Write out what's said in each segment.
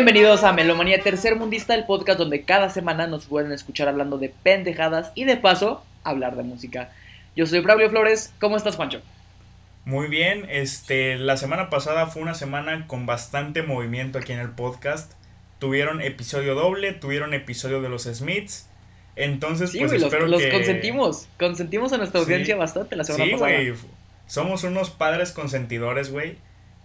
Bienvenidos a Melomanía Tercer Mundista, el podcast donde cada semana nos pueden escuchar hablando de pendejadas y de paso hablar de música. Yo soy Braulio Flores, ¿cómo estás, Juancho? Muy bien, este, la semana pasada fue una semana con bastante movimiento aquí en el podcast. Tuvieron episodio doble, tuvieron episodio de los Smiths. Entonces, Sí, pues espero los que. consentimos. Consentimos a nuestra Sí. audiencia bastante la semana Sí, pasada. güey. Somos unos padres consentidores, güey.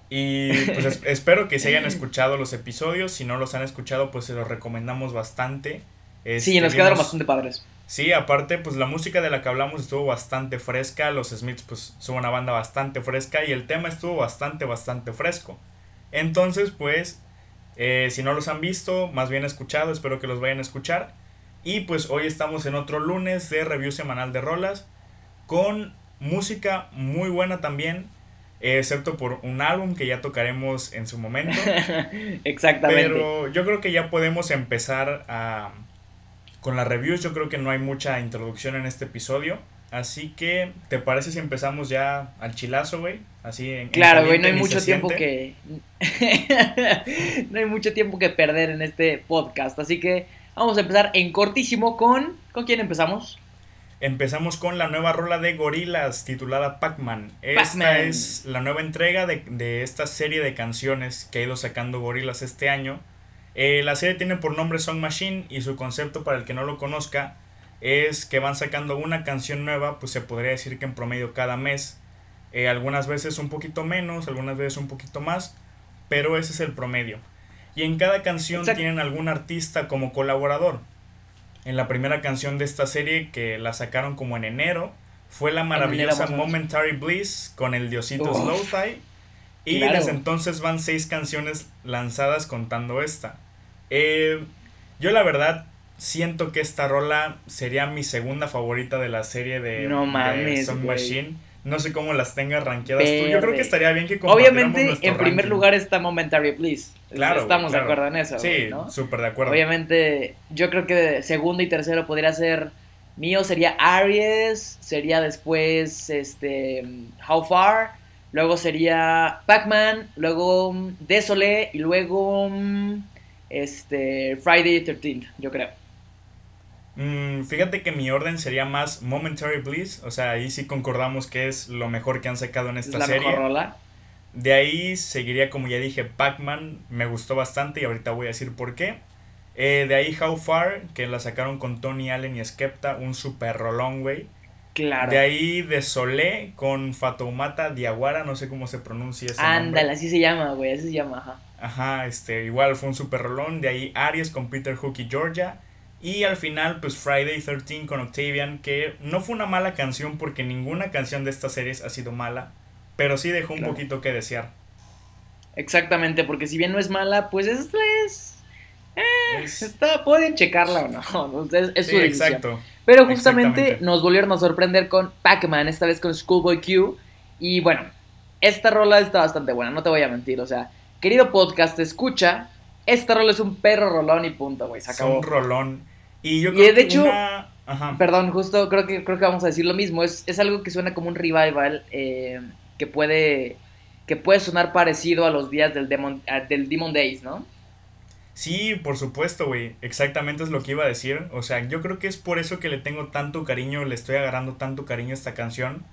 Y pues es- espero que se hayan escuchado los episodios. Si no los han escuchado, pues se los recomendamos bastante. Sí, Este, nos quedaron vimos- bastante padres. Sí, aparte, pues la música de la que hablamos estuvo bastante fresca. Los Smiths, pues, son una banda bastante fresca. Y el tema estuvo bastante, bastante fresco. Entonces, pues, eh, si no los han visto, más bien escuchado, espero que los vayan a escuchar. Y pues hoy estamos en otro lunes de review semanal de rolas. Con música muy buena también. Eh, excepto por un álbum que ya tocaremos en su momento. Exactamente. Pero yo creo que ya podemos empezar a, con las reviews. Yo creo que no hay mucha introducción en este episodio. Así que, ¿te parece si empezamos ya al chilazo, güey? Así en Claro, güey, no hay mucho tiempo siente. que. no hay mucho tiempo que perder en este podcast. Así que vamos a empezar en cortísimo con. ¿Con quién empezamos? Empezamos con la nueva rola de Gorilas titulada Pac-Man. Esta es la nueva entrega de, de esta serie de canciones que ha ido sacando Gorilas este año. Eh, la serie tiene por nombre Song Machine y su concepto para el que no lo conozca es que van sacando una canción nueva, pues se podría decir que en promedio cada mes. Eh, algunas veces un poquito menos, algunas veces un poquito más, pero ese es el promedio. Y en cada canción Exacto. tienen algún artista como colaborador. En la primera canción de esta serie, que la sacaron como en enero, fue la maravillosa. Momentary Bliss con el diosito Uf. Slowthai. Y Claro. desde entonces van seis canciones lanzadas contando esta. Eh, yo la verdad siento que esta rola sería mi segunda favorita de la serie de, No de mames, Song güey. Machine. No sé cómo las tengas rankeadas tú. Yo creo que estaría bien que Obviamente, en primer lugar está Momentary Bliss. Claro, Estamos claro. de acuerdo en eso, Sí, ¿no? súper de acuerdo. Obviamente, yo creo que segundo y tercero podría ser mío sería Aries, sería después este How Far, luego sería Pac-Man, luego mm, Desolé y luego mm, este Friday 13th, yo creo. Mm, fíjate que mi orden sería más Momentary Bliss. O sea, ahí sí concordamos que es lo mejor que han sacado en Es esta la serie. mejor rola. De ahí seguiría, como ya dije, Pac-Man. Me gustó bastante y ahorita voy a decir por qué. Eh, de ahí How Far, que la sacaron con Tony Allen y Skepta. Un super rolón, güey. Claro. De ahí de Solé con Fatoumata Diawara. No sé cómo se pronuncia ese Ándale, así se llama, güey, así se llama, ajá. Ajá, este, igual fue un super rolón. De ahí Aries con Peter Hook y Georgia. Y al final, pues Friday 13 con Octavian, que no fue una mala canción porque ninguna canción de estas series ha sido mala, pero sí dejó un Claro. poquito que desear. Exactamente, porque si bien no es mala, pues es Es- está pueden checarla o no, es, es su sí, decisión. exacto. Pero justamente nos volvieron a sorprender con Pac-Man, esta vez con Schoolboy Q. Y bueno, esta rola está bastante buena, no te voy a mentir. O sea, querido podcast, escucha. Esta rola es un perro rolón y punto, güey. Se Es acabó. un rolón. Y yo Y creo de que hecho- una- Ajá. Perdón, justo creo que, creo que vamos a decir lo mismo. Es, es algo que suena como un revival eh, que puede que puede sonar parecido a los días del Demon, del Demon Days, ¿no? Sí, por supuesto, güey. Exactamente es lo que iba a decir. O sea, yo creo que es por eso que le tengo tanto cariño, le estoy agarrando tanto cariño a esta canción.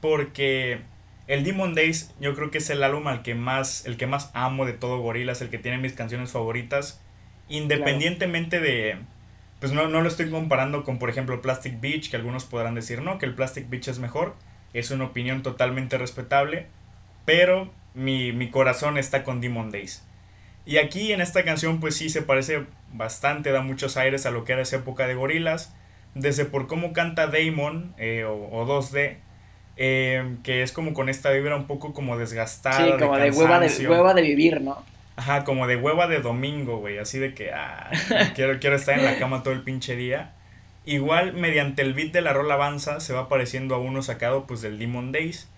Porque el Demon Days yo creo que es el álbum al que más, el que más amo de todo Gorillaz, el que tiene mis canciones favoritas. Independientemente de... Pues no, no lo estoy comparando con, por ejemplo, Plastic Beach, que algunos podrán decir, no, que el Plastic Beach es mejor. Es una opinión totalmente respetable. Pero mi, mi corazón está con Demon Days. Y aquí en esta canción pues sí se parece bastante, da muchos aires a lo que era esa época de gorilas. Desde por cómo canta Damon eh, o, o 2D, eh, que es como con esta vibra un poco como desgastada. Sí, como de, hueva de hueva de vivir, ¿no? Ajá, como de hueva de domingo, güey. Así de que ah, quiero, quiero estar en la cama todo el pinche día. Igual, mediante el beat de la rola avanza, se va pareciendo a uno sacado pues del Demon Days.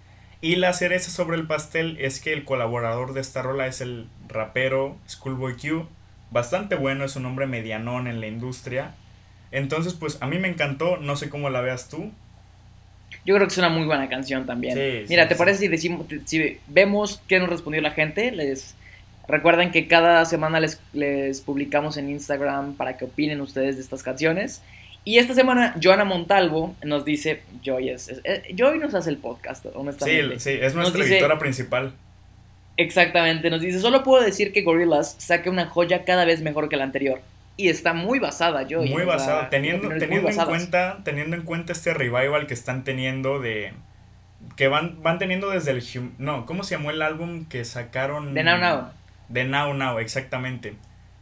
Y la cereza sobre el pastel es que el colaborador de esta rola es el rapero Schoolboy Q. Bastante bueno, es un hombre medianón en la industria. Entonces, pues a mí me encantó, no sé cómo la veas tú. Yo creo que es una muy buena canción también. Sí, Mira, sí, ¿te sí. parece si decimos, si vemos qué nos respondió la gente? Les Recuerden que cada semana les, les publicamos en Instagram para que opinen ustedes de estas canciones. Y esta semana, Joana Montalvo nos dice, Joy, es, eh, Joy nos hace el podcast, honestamente. Sí, sí, es nuestra editora principal. Exactamente, nos dice, solo puedo decir que Gorillaz saque una joya cada vez mejor que la anterior. Y está muy basada, Joy. Muy basada, teniendo, teniendo, en cuenta, teniendo en cuenta este revival que están teniendo de... Que van, van teniendo desde el... No, ¿cómo se llamó el álbum que sacaron? De Now Now de Now Now, exactamente.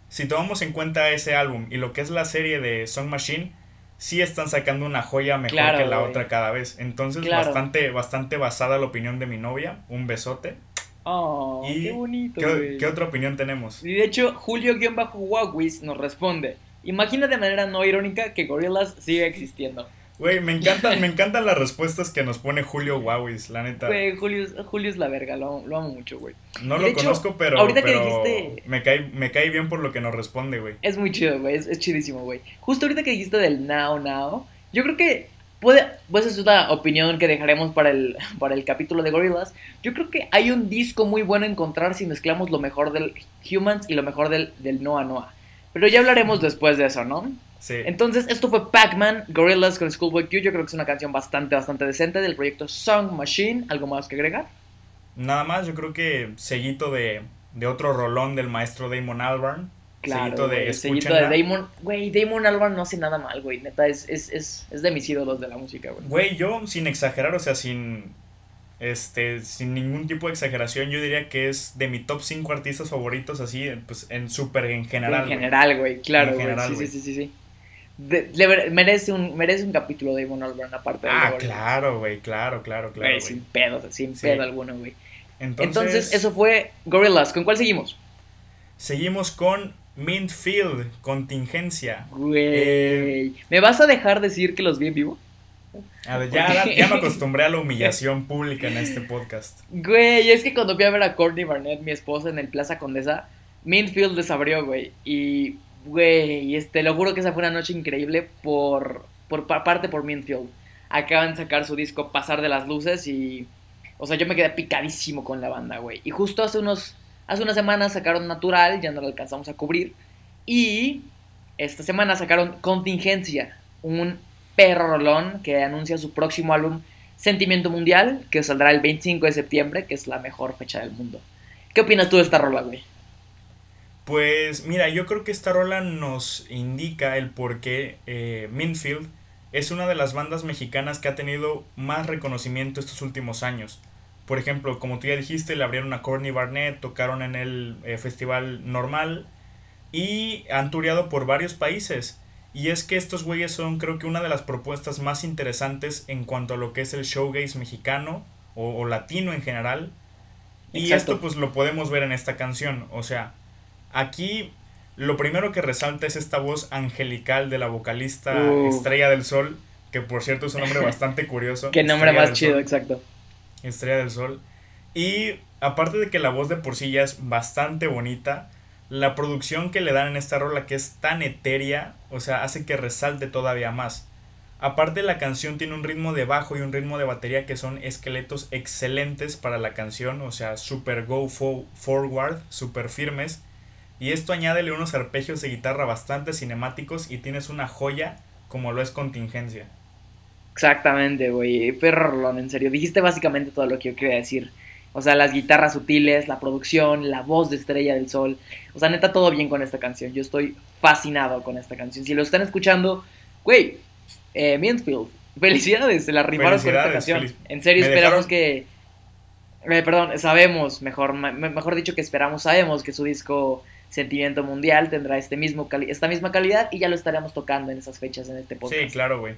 Si tomamos en cuenta ese álbum y lo que es la serie de Song Machine, sí están sacando una joya mejor que la otra cada vez. Entonces, bastante, bastante basada la opinión de mi novia. Un besote. Oh, qué bonito. ¿qué, otra opinión tenemos? Y de hecho, Julio-Wawis nos responde. Imagina de manera no irónica que Gorillaz sigue existiendo. Güey, me encantan, me encantan las respuestas que nos pone Julio Wawis, la neta. Güey, Julio, Julio es la verga, lo, amo mucho, güey. No lo conozco, pero, ahorita que dijiste... me, cae, me cae bien por lo que nos responde, güey. Es muy chido, güey, es, chidísimo, güey. Justo ahorita que dijiste del now, now, yo creo que puede, pues es una opinión que dejaremos para el, para el capítulo de Gorillaz. Yo creo que hay un disco muy bueno a encontrar si mezclamos lo mejor del Humans y lo mejor del, del Noah Noah. Pero ya hablaremos después de eso, ¿no? Entonces, esto fue Pac-Man, Gorillaz con Schoolboy Q. Yo creo que es una canción bastante, bastante decente del proyecto Song Machine. ¿Algo más que agregar? Nada más, yo creo que seguito de, de otro rolón del maestro Damon Albarn. Claro, de, seguito de Damon. Güey, Damon Albarn no hace nada mal, güey. Neta, es, es, es, es de mis ídolos de la música, güey. Güey, yo sin exagerar, o sea, sin este, sin ningún tipo de exageración, yo diría que es de mi top 5 artistas favoritos, así, pues en súper en general. En general, güey, claro, güey. Sí, sí, sí, sí, merece, un, merece un capítulo de Damon Albarn aparte de Ah, claro, güey, claro, claro, claro. sin pedo, sin pedo alguno, güey. Entonces, eso fue Gorillaz. ¿Con cuál seguimos? Seguimos con Mintfield, Contingencia. Güey. Eh, ¿Me vas a dejar decir que los vi en vivo? A ver, ya, ya, me acostumbré a la humillación pública en este podcast. Güey, es que cuando fui a ver a Courtney Barnett, mi esposa, en el Plaza Condesa, Mintfield desabrió, güey. Y Güey, este, lo juro que esa fue una noche increíble por, por parte por Minfield. Acaban de sacar su disco Pasar de las Luces y... O sea, yo me quedé picadísimo con la banda, güey. Y justo hace unos... Hace unas semanas sacaron Natural, ya no lo alcanzamos a cubrir. Y esta semana sacaron Contingencia, un perrolón que anuncia su próximo álbum Sentimiento Mundial, que saldrá el 25 de septiembre, que es la mejor fecha del mundo. ¿Qué opinas tú de esta rola, güey? Pues mira, yo creo que esta rola nos indica el por qué eh, Minfield es una de las bandas mexicanas que ha tenido más reconocimiento estos últimos años. Por ejemplo, como tú ya dijiste, le abrieron a Courtney Barnett, tocaron en el eh, festival normal y han tureado por varios países. Y es que estos güeyes son creo que una de las propuestas más interesantes en cuanto a lo que es el showgaze mexicano o, latino en general. Y esto pues lo podemos ver en esta canción. O sea, Aquí lo primero que resalta es esta voz angelical de la vocalista Estrella del Sol, que por cierto es un nombre bastante curioso. Qué nombre más chido, exacto. Estrella del Sol. Y aparte de que la voz de por sí ya es bastante bonita, la producción que le dan en esta rola que es tan etérea, o sea, hace que resalte todavía más. Aparte la canción tiene un ritmo de bajo y un ritmo de batería que son esqueletos excelentes para la canción, o sea, super go forward, super firmes y esto añádele unos arpegios de guitarra bastante cinemáticos y tienes una joya como lo es Contingencia. Exactamente, güey. Perro, en serio. Dijiste básicamente todo lo que yo quería decir. O sea, las guitarras sutiles, la producción, la voz de Estrella del Sol. O sea, neta, todo bien con esta canción. Yo estoy fascinado con esta canción. Si lo están escuchando, güey, eh, Mintfield, felicidades, se la rimaron con esta canción. En serio, esperamos que. Eh, perdón, sabemos, mejor, mejor dicho que esperamos, sabemos que su disco Sentimiento Mundial tendrá este mismo esta misma calidad y ya lo estaremos tocando en esas fechas en este podcast. Sí, claro, güey.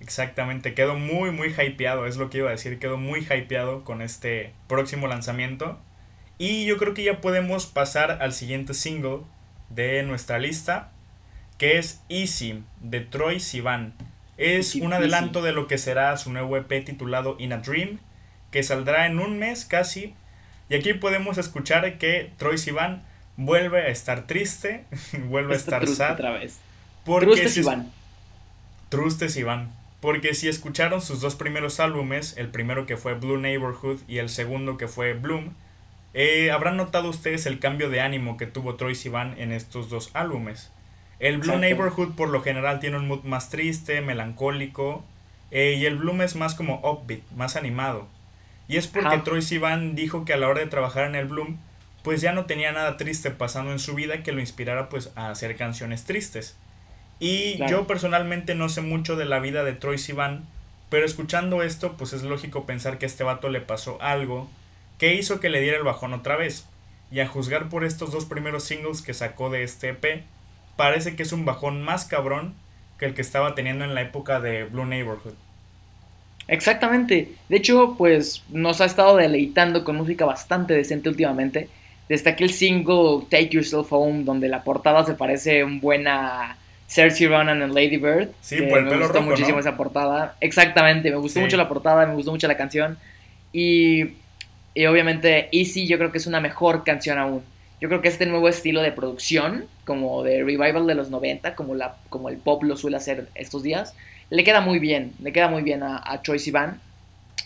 Exactamente, quedó muy, muy hypeado, es lo que iba a decir, quedó muy hypeado con este próximo lanzamiento. Y yo creo que ya podemos pasar al siguiente single de nuestra lista, que es Easy, de Troy Sivan. Es un adelanto de lo que será su nuevo EP titulado In a Dream, que saldrá en un mes casi. Y aquí podemos escuchar que Troy Sivan vuelve a estar triste, vuelve a estar sad. Otra vez. Porque Trustes Iván. Trustes Iván. Porque si escucharon sus dos primeros álbumes, el primero que fue Blue Neighborhood y el segundo que fue Bloom, Eh, Habrán notado ustedes el cambio de ánimo que tuvo Troy Sivan en estos dos álbumes. El Blue Neighborhood por lo general tiene un mood más triste, melancólico, eh, y el Bloom es más como upbeat, más animado. Y es porque Troy Sivan dijo que a la hora de trabajar en el Bloom, pues ya no tenía nada triste pasando en su vida que lo inspirara pues a hacer canciones tristes. Y yo personalmente no sé mucho de la vida de Troy Sivan, pero escuchando esto pues es lógico pensar que a este vato le pasó algo que hizo que le diera el bajón otra vez. Y a juzgar por estos dos primeros singles que sacó de este EP, parece que es un bajón más cabrón que el que estaba teniendo en la época de Blue Neighborhood. Exactamente. De hecho, pues nos ha estado deleitando con música bastante decente últimamente. Desde aquel single Take Yourself Home, donde la portada se parece un buena Cersei Ronan en Lady Bird. Sí, por el me gustó muchísimo esa portada. Exactamente, me gustó mucho la portada, me gustó mucho la canción. Y, y obviamente Easy yo creo que es una mejor canción aún. Yo creo que este nuevo estilo de producción, como de revival de los 90, como, la, como el pop lo suele hacer estos días, le queda muy bien, le queda muy bien a, a Troy Sivan.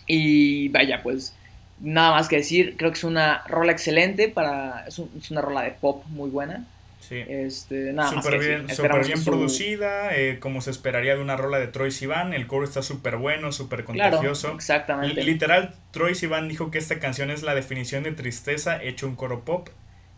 Y vaya, pues nada más que decir, creo que es una rola excelente para es, una rola de pop muy buena. Sí. Este, nada super más bien, super bien producida, eh, como se esperaría de una rola de Troy Sivan. El coro está súper bueno, súper contagioso. exactamente. literal, Troy Sivan dijo que esta canción es la definición de tristeza hecho un coro pop.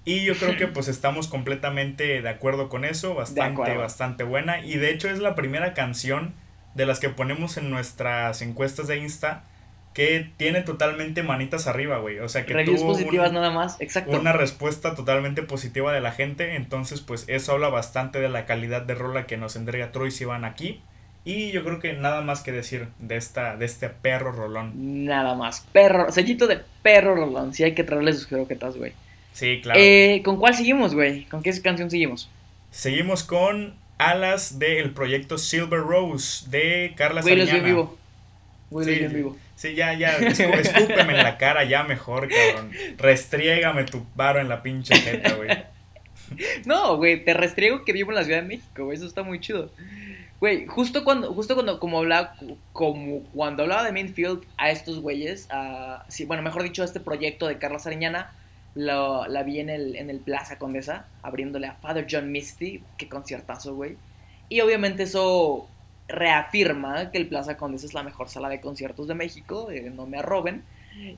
Y yo creo que pues estamos completamente de acuerdo con eso, bastante, bastante buena. Y de hecho es la primera canción de las que ponemos en nuestras encuestas de Insta que tiene totalmente manitas arriba, güey. O sea, que Reviews positivas nada más, exacto. Una respuesta totalmente positiva de la gente. Entonces, pues eso habla bastante de la calidad de rola que nos entrega Troy Sivan aquí. Y yo creo que nada más que decir de esta de este perro rolón. Nada más. Perro, sellito de perro rolón. Si hay que traerle sus croquetas, güey. Sí, claro. Eh, ¿Con cuál seguimos, güey? ¿Con qué canción seguimos? Seguimos con Alas del proyecto Silver Rose de Carla Güey, en vivo. Güey, sí, en vivo. Sí, ya, ya, escúpeme en la cara ya mejor, cabrón. Restriégame tu varo en la pinche jeta, güey. No, güey, te restriego que vivo en la Ciudad de México, güey, eso está muy chido. Güey, justo cuando, justo cuando, como hablaba, como cuando hablaba de Mainfield a estos güeyes, a, sí, bueno, mejor dicho, a este proyecto de Carla Sariñana, la vi en el, en el Plaza Condesa, abriéndole a Father John Misty. Qué conciertazo, güey. Y obviamente eso reafirma que el Plaza Condesa es la mejor sala de conciertos de México. Eh, no me arroben.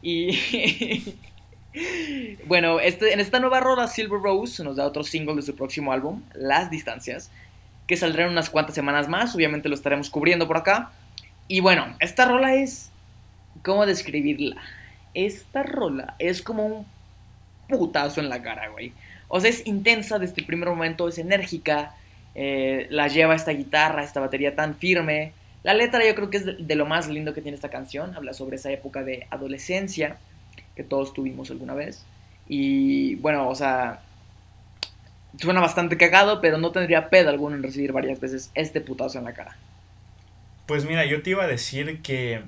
Y. bueno, este, en esta nueva rola, Silver Rose nos da otro single de su próximo álbum, Las Distancias, que saldrá en unas cuantas semanas más. Obviamente lo estaremos cubriendo por acá. Y bueno, esta rola es. ¿Cómo describirla? Esta rola es como un putazo en la cara, güey. O sea, es intensa desde el primer momento, es enérgica, eh, la lleva esta guitarra, esta batería tan firme. La letra yo creo que es de, lo más lindo que tiene esta canción, habla sobre esa época de adolescencia que todos tuvimos alguna vez. Y bueno, o sea, suena bastante cagado, pero no tendría pedo alguno en recibir varias veces este putazo en la cara. Pues mira, yo te iba a decir que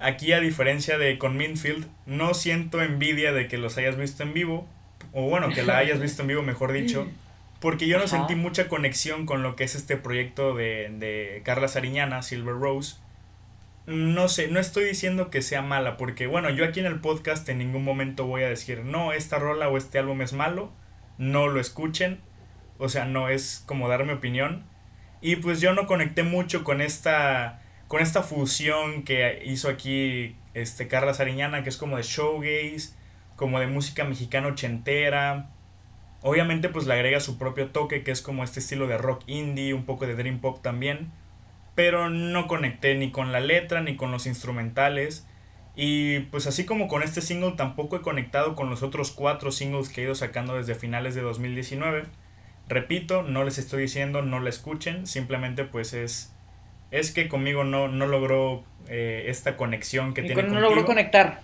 Aquí, a diferencia de con Minfield, no siento envidia de que los hayas visto en vivo, o bueno, que la hayas visto en vivo, mejor dicho, porque yo no sentí mucha conexión con lo que es este proyecto de, de Carla Sariñana, Silver Rose. No sé, no estoy diciendo que sea mala, porque bueno, yo aquí en el podcast en ningún momento voy a decir, no, esta rola o este álbum es malo, no lo escuchen, o sea, no es como dar mi opinión. Y pues yo no conecté mucho con esta con esta fusión que hizo aquí este Carla Sariñana, que es como de showgaze, como de música mexicana ochentera. Obviamente pues le agrega su propio toque, que es como este estilo de rock indie, un poco de dream pop también. Pero no conecté ni con la letra ni con los instrumentales. Y pues así como con este single tampoco he conectado con los otros cuatro singles que he ido sacando desde finales de 2019. Repito, no les estoy diciendo no la escuchen, simplemente pues es es que conmigo no, no logró eh, esta conexión que tiene No logró conectar,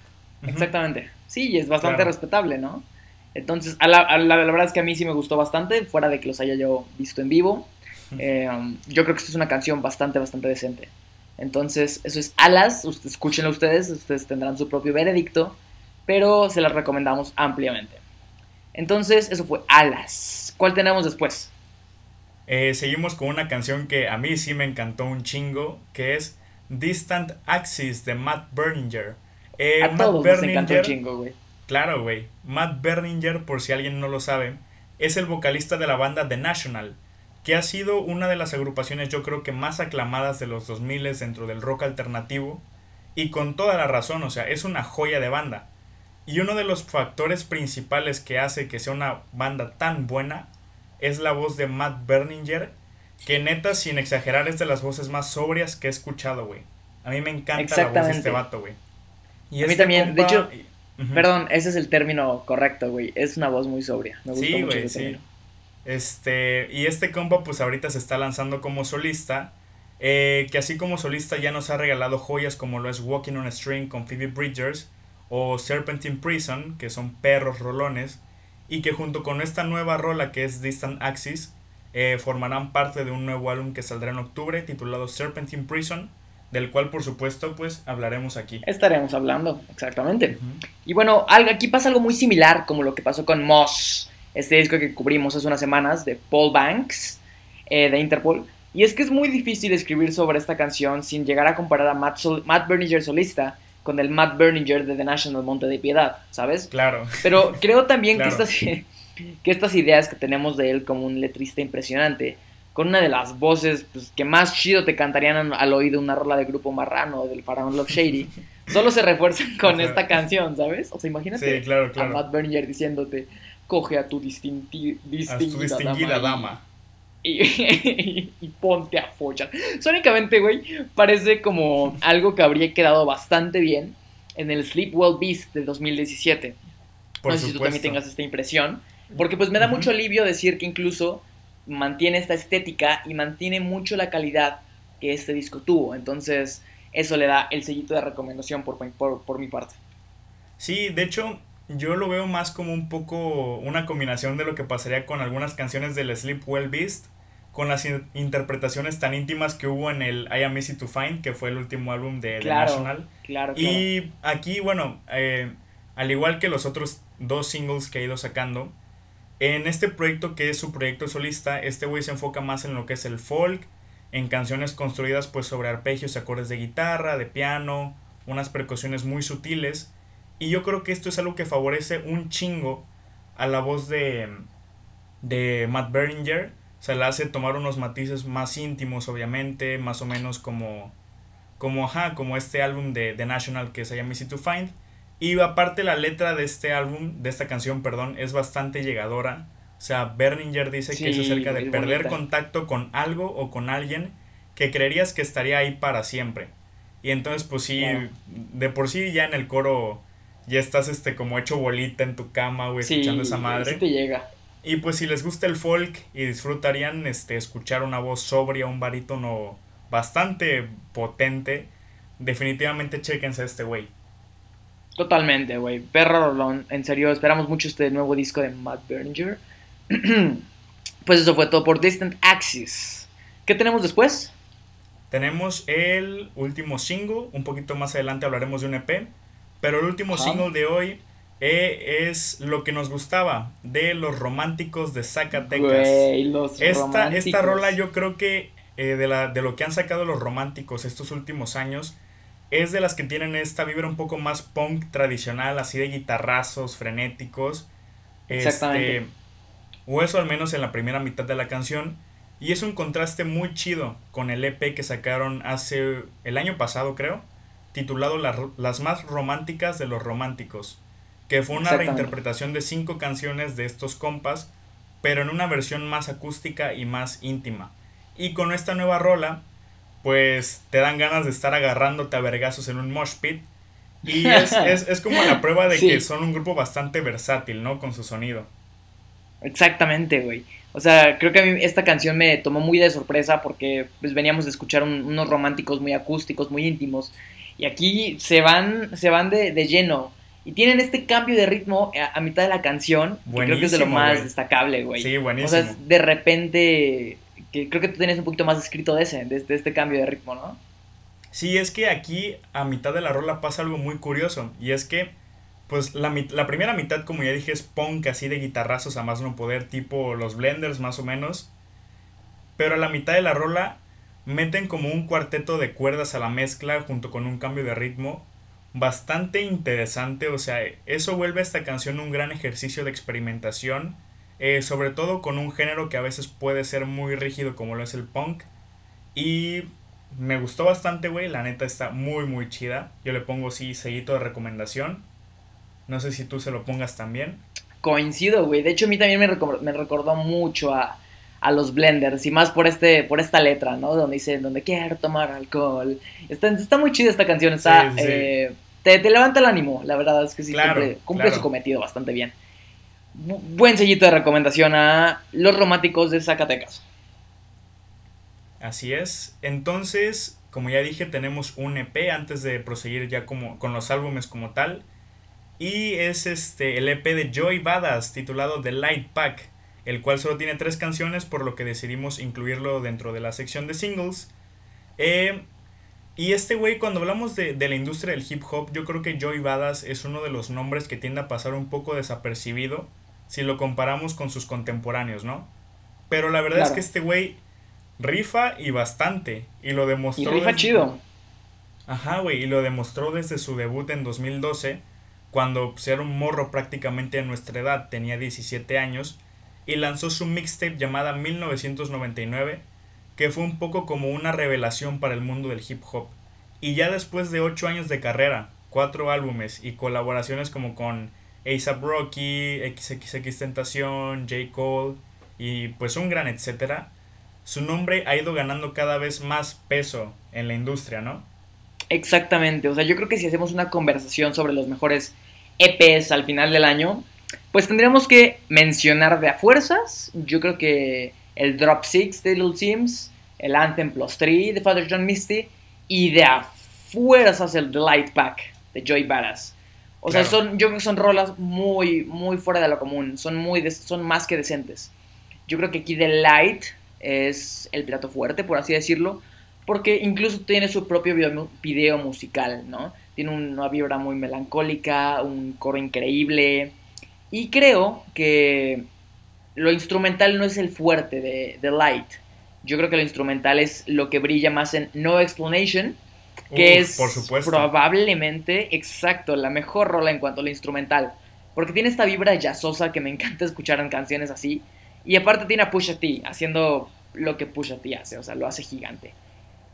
exactamente. Sí, y es bastante respetable, ¿no? Entonces, a la, la, verdad es que a mí sí me gustó bastante, fuera de que los haya yo visto en vivo. Eh, yo creo que esta es una canción bastante, bastante decente. Entonces, eso es Alas, escúchenlo ustedes, ustedes tendrán su propio veredicto, pero se las recomendamos ampliamente. Entonces, eso fue Alas. ¿Cuál tenemos después? Eh, seguimos con una canción que a mí sí me encantó un chingo, que es Distant Axis de Matt Berninger. Eh, a todos nos encantó un chingo, güey. Claro, güey. Matt Berninger, por si alguien no lo sabe, es el vocalista de la banda The National, que ha sido una de las agrupaciones yo creo que más aclamadas de los 2000 dentro del rock alternativo, y con toda la razón, o sea, es una joya de banda. Y uno de los factores principales que hace que sea una banda tan buena es la voz de Matt Berninger, que neta, sin exagerar, es de las voces más sobrias que he escuchado, güey. A mí me encanta la voz de este vato, güey. Y a mí este también, de hecho, perdón, ese es el término correcto, güey. Es una voz muy sobria. Me gusta sí, güey, sí. Este, y este compa, pues ahorita se está lanzando como solista. Eh, que así como solista ya nos ha regalado joyas como lo es Walking on a String con Phoebe Bridgers o Serpentine Prison, que son perros rolones, y que junto con esta nueva rola que es Distant Axis, eh, formarán parte de un nuevo álbum que saldrá en octubre titulado Serpentine Prison, del cual por supuesto pues hablaremos aquí. Estaremos hablando, exactamente. Y bueno, algo, aquí pasa algo muy similar como lo que pasó con Moss, este disco que cubrimos hace unas semanas de Paul Banks, eh, de Interpol. Y es que es muy difícil escribir sobre esta canción sin llegar a comparar a Matt, Matt Berninger solista con el Matt Berninger de The National Monte de Piedad, ¿sabes? Claro. Pero creo también que, estas, que estas ideas que tenemos de él como un letrista impresionante, con una de las voces pues, que más chido te cantarían al oído una rola de grupo marrano del Faraón Love Shady, solo se refuerzan con esta canción, ¿sabes? O sea, imagínate a Matt Berninger diciéndote, coge a tu distingui distinguida, dama y, ponte a follar. Sónicamente, güey, parece como algo que habría quedado bastante bien en el Sleep Well Beast del 2017. no sé si tú también tengas esta impresión. Porque pues me da mucho alivio decir que incluso mantiene esta estética y mantiene mucho la calidad que este disco tuvo. Entonces, eso le da el sellito de recomendación por, por, por mi parte. Sí, de hecho, yo lo veo más como un poco una combinación de lo que pasaría con algunas canciones del Sleep Well Beast con las interpretaciones tan íntimas que hubo en el I Am Easy to Find, que fue el último álbum de The National. Claro, y aquí, bueno, eh, al igual que los otros dos singles que ha ido sacando, en este proyecto que es su proyecto solista, este güey se enfoca más en lo que es el folk, en canciones construidas pues sobre arpegios y acordes de guitarra, de piano, unas percusiones muy sutiles. Y yo creo que esto es algo que favorece un chingo a la voz de, de Matt Berninger se le hace tomar unos matices más íntimos, obviamente, más o menos como, como, ajá, como este álbum de The National que se llama Easy to Find. Y aparte la letra de este álbum, de esta canción, perdón, es bastante llegadora. O sea, Berninger dice que es acerca de perder contacto con algo o con alguien que creerías que estaría ahí para siempre. Y entonces, pues sí, de por sí ya en el coro ya estás este como hecho bolita en tu cama, güey, escuchando esa madre. Sí te llega. Y pues si les gusta el folk y disfrutarían este, escuchar una voz sobria, un barítono bastante potente, definitivamente chequense a este güey. Totalmente, güey. Perro Rolón. En serio, esperamos mucho este nuevo disco de Matt Berninger. pues eso fue todo por Distant Axis. ¿Qué tenemos después? Tenemos el último single. Un poquito más adelante hablaremos de un EP. Pero el último single de hoy e es lo que nos gustaba de los románticos de Zacatecas. esta, esta rola yo creo que eh, de, la, de lo que han sacado los románticos estos últimos años es de las que tienen esta vibra un poco más punk tradicional, así de guitarrazos frenéticos. Exactamente. Este, o eso al menos en la primera mitad de la canción. Y es un contraste muy chido con el EP que sacaron hace el año pasado, creo, titulado Las más románticas de los románticos que fue una reinterpretación de cinco canciones de estos compas, pero en una versión más acústica y más íntima. Y con esta nueva rola, pues te dan ganas de estar agarrándote a vergazos en un mosh pit. Y es, es, como la prueba de que son un grupo bastante versátil, ¿no? Con su sonido. Exactamente, güey. O sea, creo que a mí esta canción me tomó muy de sorpresa porque pues veníamos de escuchar unos románticos muy acústicos, muy íntimos. Y aquí se van, se van de, de lleno y tienen este cambio de ritmo a, mitad de la canción, que creo que es de lo más destacable, güey. Sí, buenísimo. O sea, de repente, creo que tú tienes un poquito más escrito de ese, de, este cambio de ritmo, ¿no? Sí, es que aquí a mitad de la rola pasa algo muy curioso, y es que, pues la, la primera mitad, como ya dije, es punk así de guitarrazos a más no poder, tipo los blenders más o menos. Pero a la mitad de la rola meten como un cuarteto de cuerdas a la mezcla junto con un cambio de ritmo bastante interesante, o sea, eso vuelve a esta canción un gran ejercicio de experimentación, eh, sobre todo con un género que a veces puede ser muy rígido como lo es el punk. Y me gustó bastante, güey, la neta está muy, muy chida. Yo le pongo sí, seguito de recomendación. No sé si tú se lo pongas también. Coincido, güey. De hecho, a mí también me, me recordó mucho a, a los blenders y más por este por esta letra, ¿no? Donde dice, donde quiero tomar alcohol. Está, está muy chida esta canción, está, eh, te, te, levanta el ánimo, la verdad es que sí, cumple, su cometido bastante bien. Buen sellito de recomendación a los románticos de Zacatecas. Así es. Entonces, como ya dije, tenemos un EP antes de proseguir ya como, con los álbumes como tal. Y es este el EP de Joy Badass titulado The Light Pack el cual solo tiene tres canciones, por lo que decidimos incluirlo dentro de la sección de singles. Eh, y este güey, cuando hablamos de, la industria del hip hop, yo creo que Joey Badass es uno de los nombres que tiende a pasar un poco desapercibido si lo comparamos con sus contemporáneos, ¿no? Pero la verdad es que este güey rifa y bastante. Y lo demostró. Y rifa chido. Ajá, güey. Y lo demostró desde su debut en 2012. Cuando pues, era un morro prácticamente a nuestra edad, tenía 17 años y lanzó su mixtape llamada 1999, que fue un poco como una revelación para el mundo del hip hop. Y ya después de 8 años de carrera, 4 álbumes y colaboraciones como con ASAP Rocky, XXX Tentación, J. Cole y pues un gran etcétera, su nombre ha ido ganando cada vez más peso en la industria, ¿no? Exactamente, o sea, yo creo que si hacemos una conversación sobre los mejores EPs al final del año, pues tendríamos que mencionar de a fuerzas, yo creo que el Drop Six de Little Sims, el Anthem Plus 3 de Father John Misty y de a fuerzas el The Light Pack de Joy Badass. O sea, son, yo creo que son rolas muy, muy fuera de lo común, son, muy son más que decentes. Yo creo que aquí The Light es el plato fuerte, por así decirlo, porque incluso tiene su propio video, video musical, ¿no? Tiene una vibra muy melancólica, un coro increíble, y creo que lo instrumental no es el fuerte de, The Light. Yo creo que lo instrumental es lo que brilla más en No Explanation, que es probablemente, exacto, la mejor rola en cuanto a lo instrumental. Porque tiene esta vibra jazzosa que me encanta escuchar en canciones así. Y aparte tiene a Pusha T haciendo lo que Pusha T hace, o sea, lo hace gigante.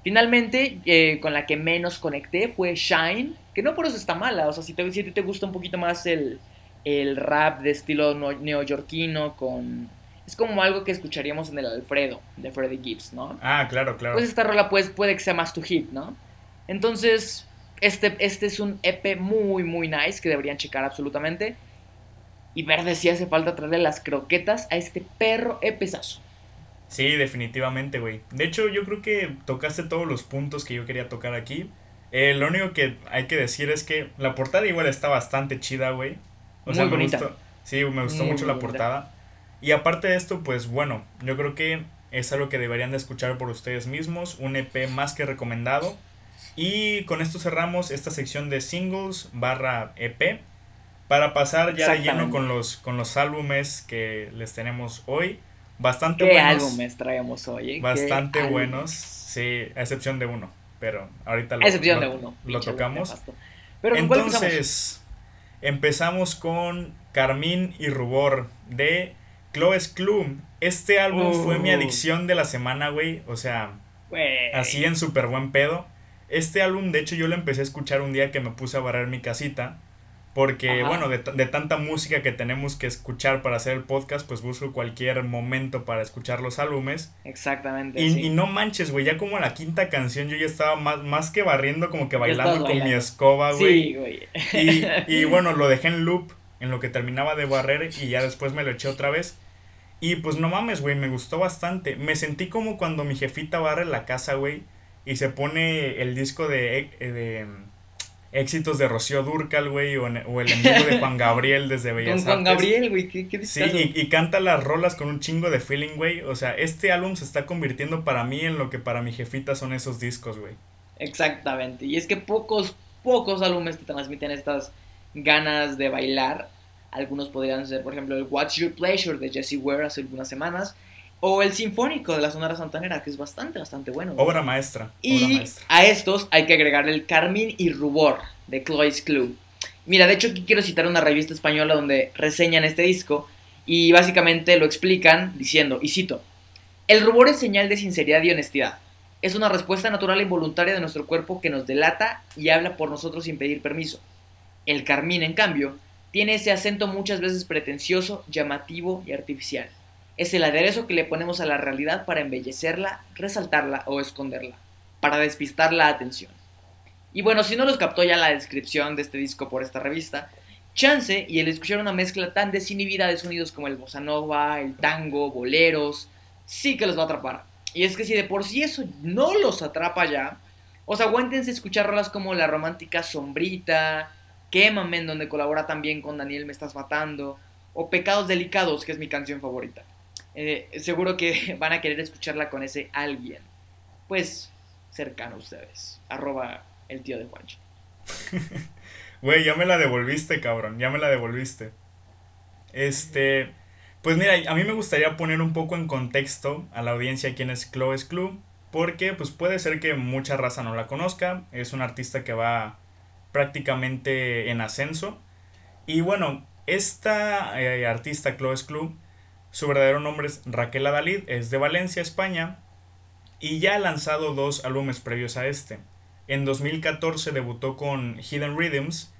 Finalmente, eh, con la que menos conecté fue Shine, que no por eso está mala, o sea, si, te, si te gusta un poquito más el, el rap de estilo neoyorquino con... Es como algo que escucharíamos en el Alfredo de Freddie Gibbs, ¿no? Ah, claro, claro. Pues esta rola pues, puede que sea más tu hit, ¿no? Entonces, este, este es un EP muy, muy nice que deberían checar absolutamente. Y ver si hace falta traerle las croquetas a este perro epesazo. Sí, definitivamente, güey. De hecho, yo creo que tocaste todos los puntos que yo quería tocar aquí. Eh, lo único que hay que decir es que la portada igual está bastante chida, güey. O sea, Me gustó, sí, me gustó mucho la portada. Y aparte de esto, pues bueno, yo creo que es algo que deberían de escuchar por ustedes mismos, un EP más que recomendado. Y con esto cerramos esta sección de singles barra EP para pasar ya de lleno con los, con los álbumes que les tenemos hoy. Bastante ¿Qué álbumes traemos hoy? Eh? Bastante buenos, sí, a excepción de uno, pero ahorita lo, excepción de uno, lo tocamos. Pero Entonces, Empezamos con Carmín y Rubor de Cloes Club. Este álbum fue mi uh. adicción de la semana, güey. O sea, así en súper buen pedo. Este álbum, de hecho, yo lo empecé a escuchar un día que me puse a barrer mi casita. Porque, bueno, de, de, tanta música que tenemos que escuchar para hacer el podcast, pues busco cualquier momento para escuchar los álbumes. Exactamente. Y, y no manches, güey, ya como la quinta canción yo ya estaba más, más que barriendo, como que bailando con mi escoba, güey. Sí, güey. Y, y bueno, lo dejé en loop en lo que terminaba de barrer y ya después me lo eché otra vez. Y pues no mames, güey, me gustó bastante. Me sentí como cuando mi jefita barre la casa, güey, y se pone el disco de, de éxitos de Rocío Durcal, güey, o, el enemigo de Juan Gabriel desde Bellas Con Juan Gabriel, güey, qué, qué Sí, y, canta las rolas con un chingo de feeling, güey. O sea, este álbum se está convirtiendo para mí en lo que para mi jefita son esos discos, güey. Exactamente. Y es que pocos, pocos álbumes te transmiten estas ganas de bailar. Algunos podrían ser, por ejemplo, el What's Your Pleasure de Jesse Ware hace algunas semanas. O el Sinfónico de la Sonora Santanera, que es bastante, bastante bueno. Obra maestra. Y a estos hay que agregar el Carmín y Rubor de Clois Club. Mira, de hecho aquí quiero citar una revista española donde reseñan este disco y básicamente lo explican diciendo, y cito, el rubor es señal de sinceridad y honestidad. Es una respuesta natural e involuntaria de nuestro cuerpo que nos delata y habla por nosotros sin pedir permiso. El carmín, en cambio, tiene ese acento muchas veces pretencioso, llamativo y artificial. Es el aderezo que le ponemos a la realidad para embellecerla, resaltarla o esconderla, para despistar la atención. Y bueno, si no los captó ya la descripción de este disco por esta revista, chance y el escuchar una mezcla tan desinhibida de sonidos como el bossa nova, el tango, boleros, sí que los va a atrapar. Y es que si de por sí eso no los atrapa ya, os aguántense escuchar rolas como La Romántica Sombrita, Quémame, en donde colabora también con Daniel Me Estás Matando, o Pecados Delicados, que es mi canción favorita. Eh, seguro que van a querer escucharla con ese alguien. Pues cercano a ustedes. Arroba el tío de Juancho. Güey, ya me la devolviste, cabrón. Ya me la devolviste. Este. Pues mira, a mí me gustaría poner un poco en contexto a la audiencia quién es Chloe's Club. Porque pues puede ser que mucha raza no la conozca. Es un artista que va prácticamente en ascenso. Y bueno, esta eh, artista Chloe's Club, su verdadero nombre es Raquel Adalid, es de Valencia, España. Y ya ha lanzado dos álbumes previos a este. En 2014 debutó con Hidden Rhythms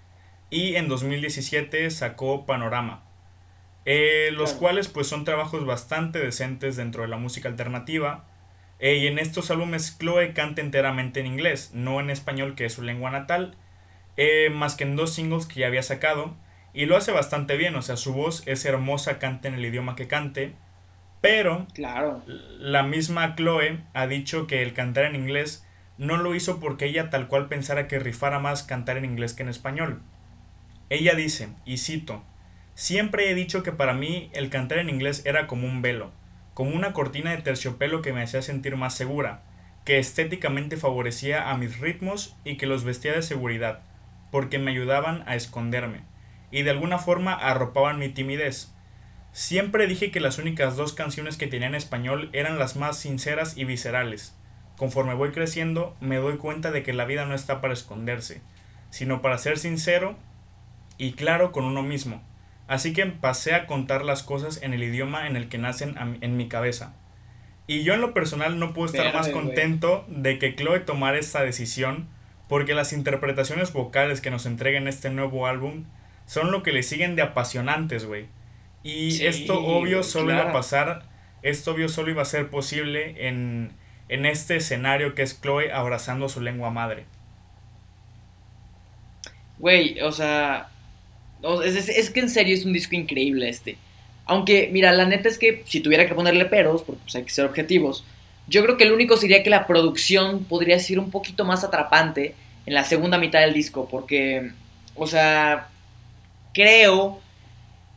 y en 2017 sacó Panorama. Eh, los cuales pues son trabajos bastante decentes dentro de la música alternativa. Eh, y en estos álbumes Chloe canta enteramente en inglés, no en español que es su lengua natal, eh, más que en dos singles que ya había sacado. Y lo hace bastante bien, o sea, su voz es hermosa, canta en el idioma que cante. Pero claro. la misma Chloe ha dicho que el cantar en inglés no lo hizo porque ella tal cual pensara que rifara más cantar en inglés que en español. Ella dice, y cito, Siempre he dicho que para mí el cantar en inglés era como un velo, como una cortina de terciopelo que me hacía sentir más segura, que estéticamente favorecía a mis ritmos y que los vestía de seguridad, porque me ayudaban a esconderme, y de alguna forma arropaban mi timidez. Siempre dije que las únicas dos canciones que tenía en español eran las más sinceras y viscerales. Conforme voy creciendo, me doy cuenta de que la vida no está para esconderse, sino para ser sincero y claro con uno mismo Así que pasé a contar las cosas en el idioma en el que nacen en mi cabeza. Y yo en lo personal no puedo estar más contento de que Chloe tomara esta decisión porque las interpretaciones vocales que nos entrega en este nuevo álbum son lo que le siguen de apasionantes, güey. Y esto obvio solo iba a pasar, esto obvio solo iba a ser posible en, en este escenario que es Chloe abrazando su lengua madre. Güey, o sea, es, que en serio es un disco increíble este. Aunque, mira, la neta es que si tuviera que ponerle peros, porque pues, hay que ser objetivos, yo creo que el único sería que la producción podría ser un poquito más atrapante en la segunda mitad del disco, porque, o sea, creo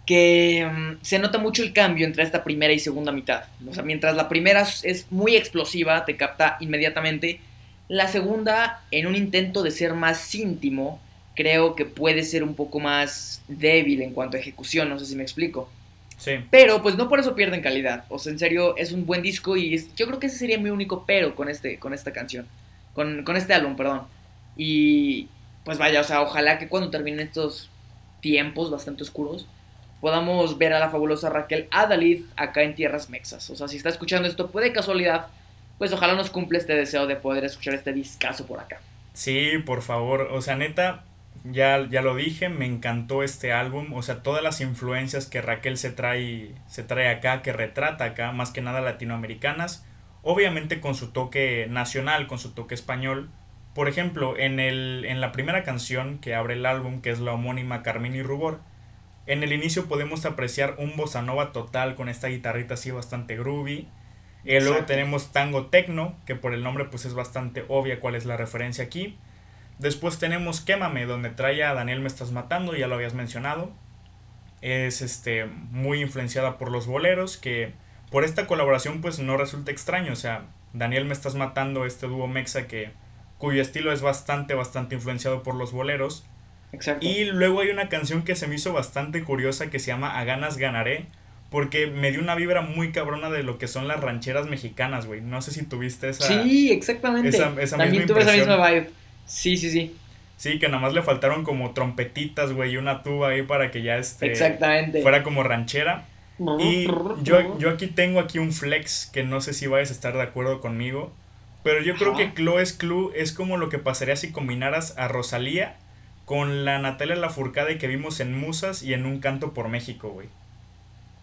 que mm, se nota mucho el cambio entre esta primera y segunda mitad. O sea, mientras la primera es muy explosiva, te capta inmediatamente, la segunda, en un intento de ser más íntimo, creo que puede ser un poco más débil en cuanto a ejecución, no sé si me explico. Sí. Pero pues no por eso pierden calidad. O sea, en serio, es un buen disco y yo creo que ese sería mi único pero con, este, con esta canción. Con, con este álbum, perdón. Y pues vaya, o sea, ojalá que cuando terminen estos tiempos bastante oscuros, podamos ver a la fabulosa Raquel Adalid acá en Tierras Mexas. O sea, si está escuchando esto, puede casualidad, pues ojalá nos cumple este deseo de poder escuchar este discazo por acá. Sí, por favor. O sea, neta, ya, ya lo dije, me encantó este álbum, o sea, todas las influencias que Raquel se trae, se trae acá, que retrata acá, más que nada latinoamericanas, obviamente con su toque nacional, con su toque español. Por ejemplo, en, el, en la primera canción que abre el álbum, que es la homónima Carmín y Rubor, en el inicio podemos apreciar un bossa nova total con esta guitarrita así bastante groovy. Y luego tenemos tango tecno, que por el nombre pues es bastante obvia cuál es la referencia aquí. Después tenemos Quémame, donde trae a Daniel Me Estás Matando, ya lo habías mencionado. Es este, muy influenciada por los boleros, que por esta colaboración pues no resulta extraño. O sea, Daniel Me Estás Matando, este dúo mexa que, cuyo estilo es bastante, bastante influenciado por los boleros. Exacto. Y luego hay una canción que se me hizo bastante curiosa que se llama A ganas ganaré, porque me dio una vibra muy cabrona de lo que son las rancheras mexicanas, güey. No sé si tuviste esa. Sí, exactamente. Esa, También tuve esa misma vibe. Sí, sí, sí. Sí, que nada más le faltaron como trompetitas, güey, y una tuba ahí para que ya este. Exactamente. Fuera como ranchera. Y yo, yo aquí tengo aquí un flex que no sé si vayas a estar de acuerdo conmigo. Pero yo creo que Chloe's Clue es como lo que pasaría si combinaras a Rosalía con la Natalia Lafourcade que vimos en Musas y en Un Canto por México, güey.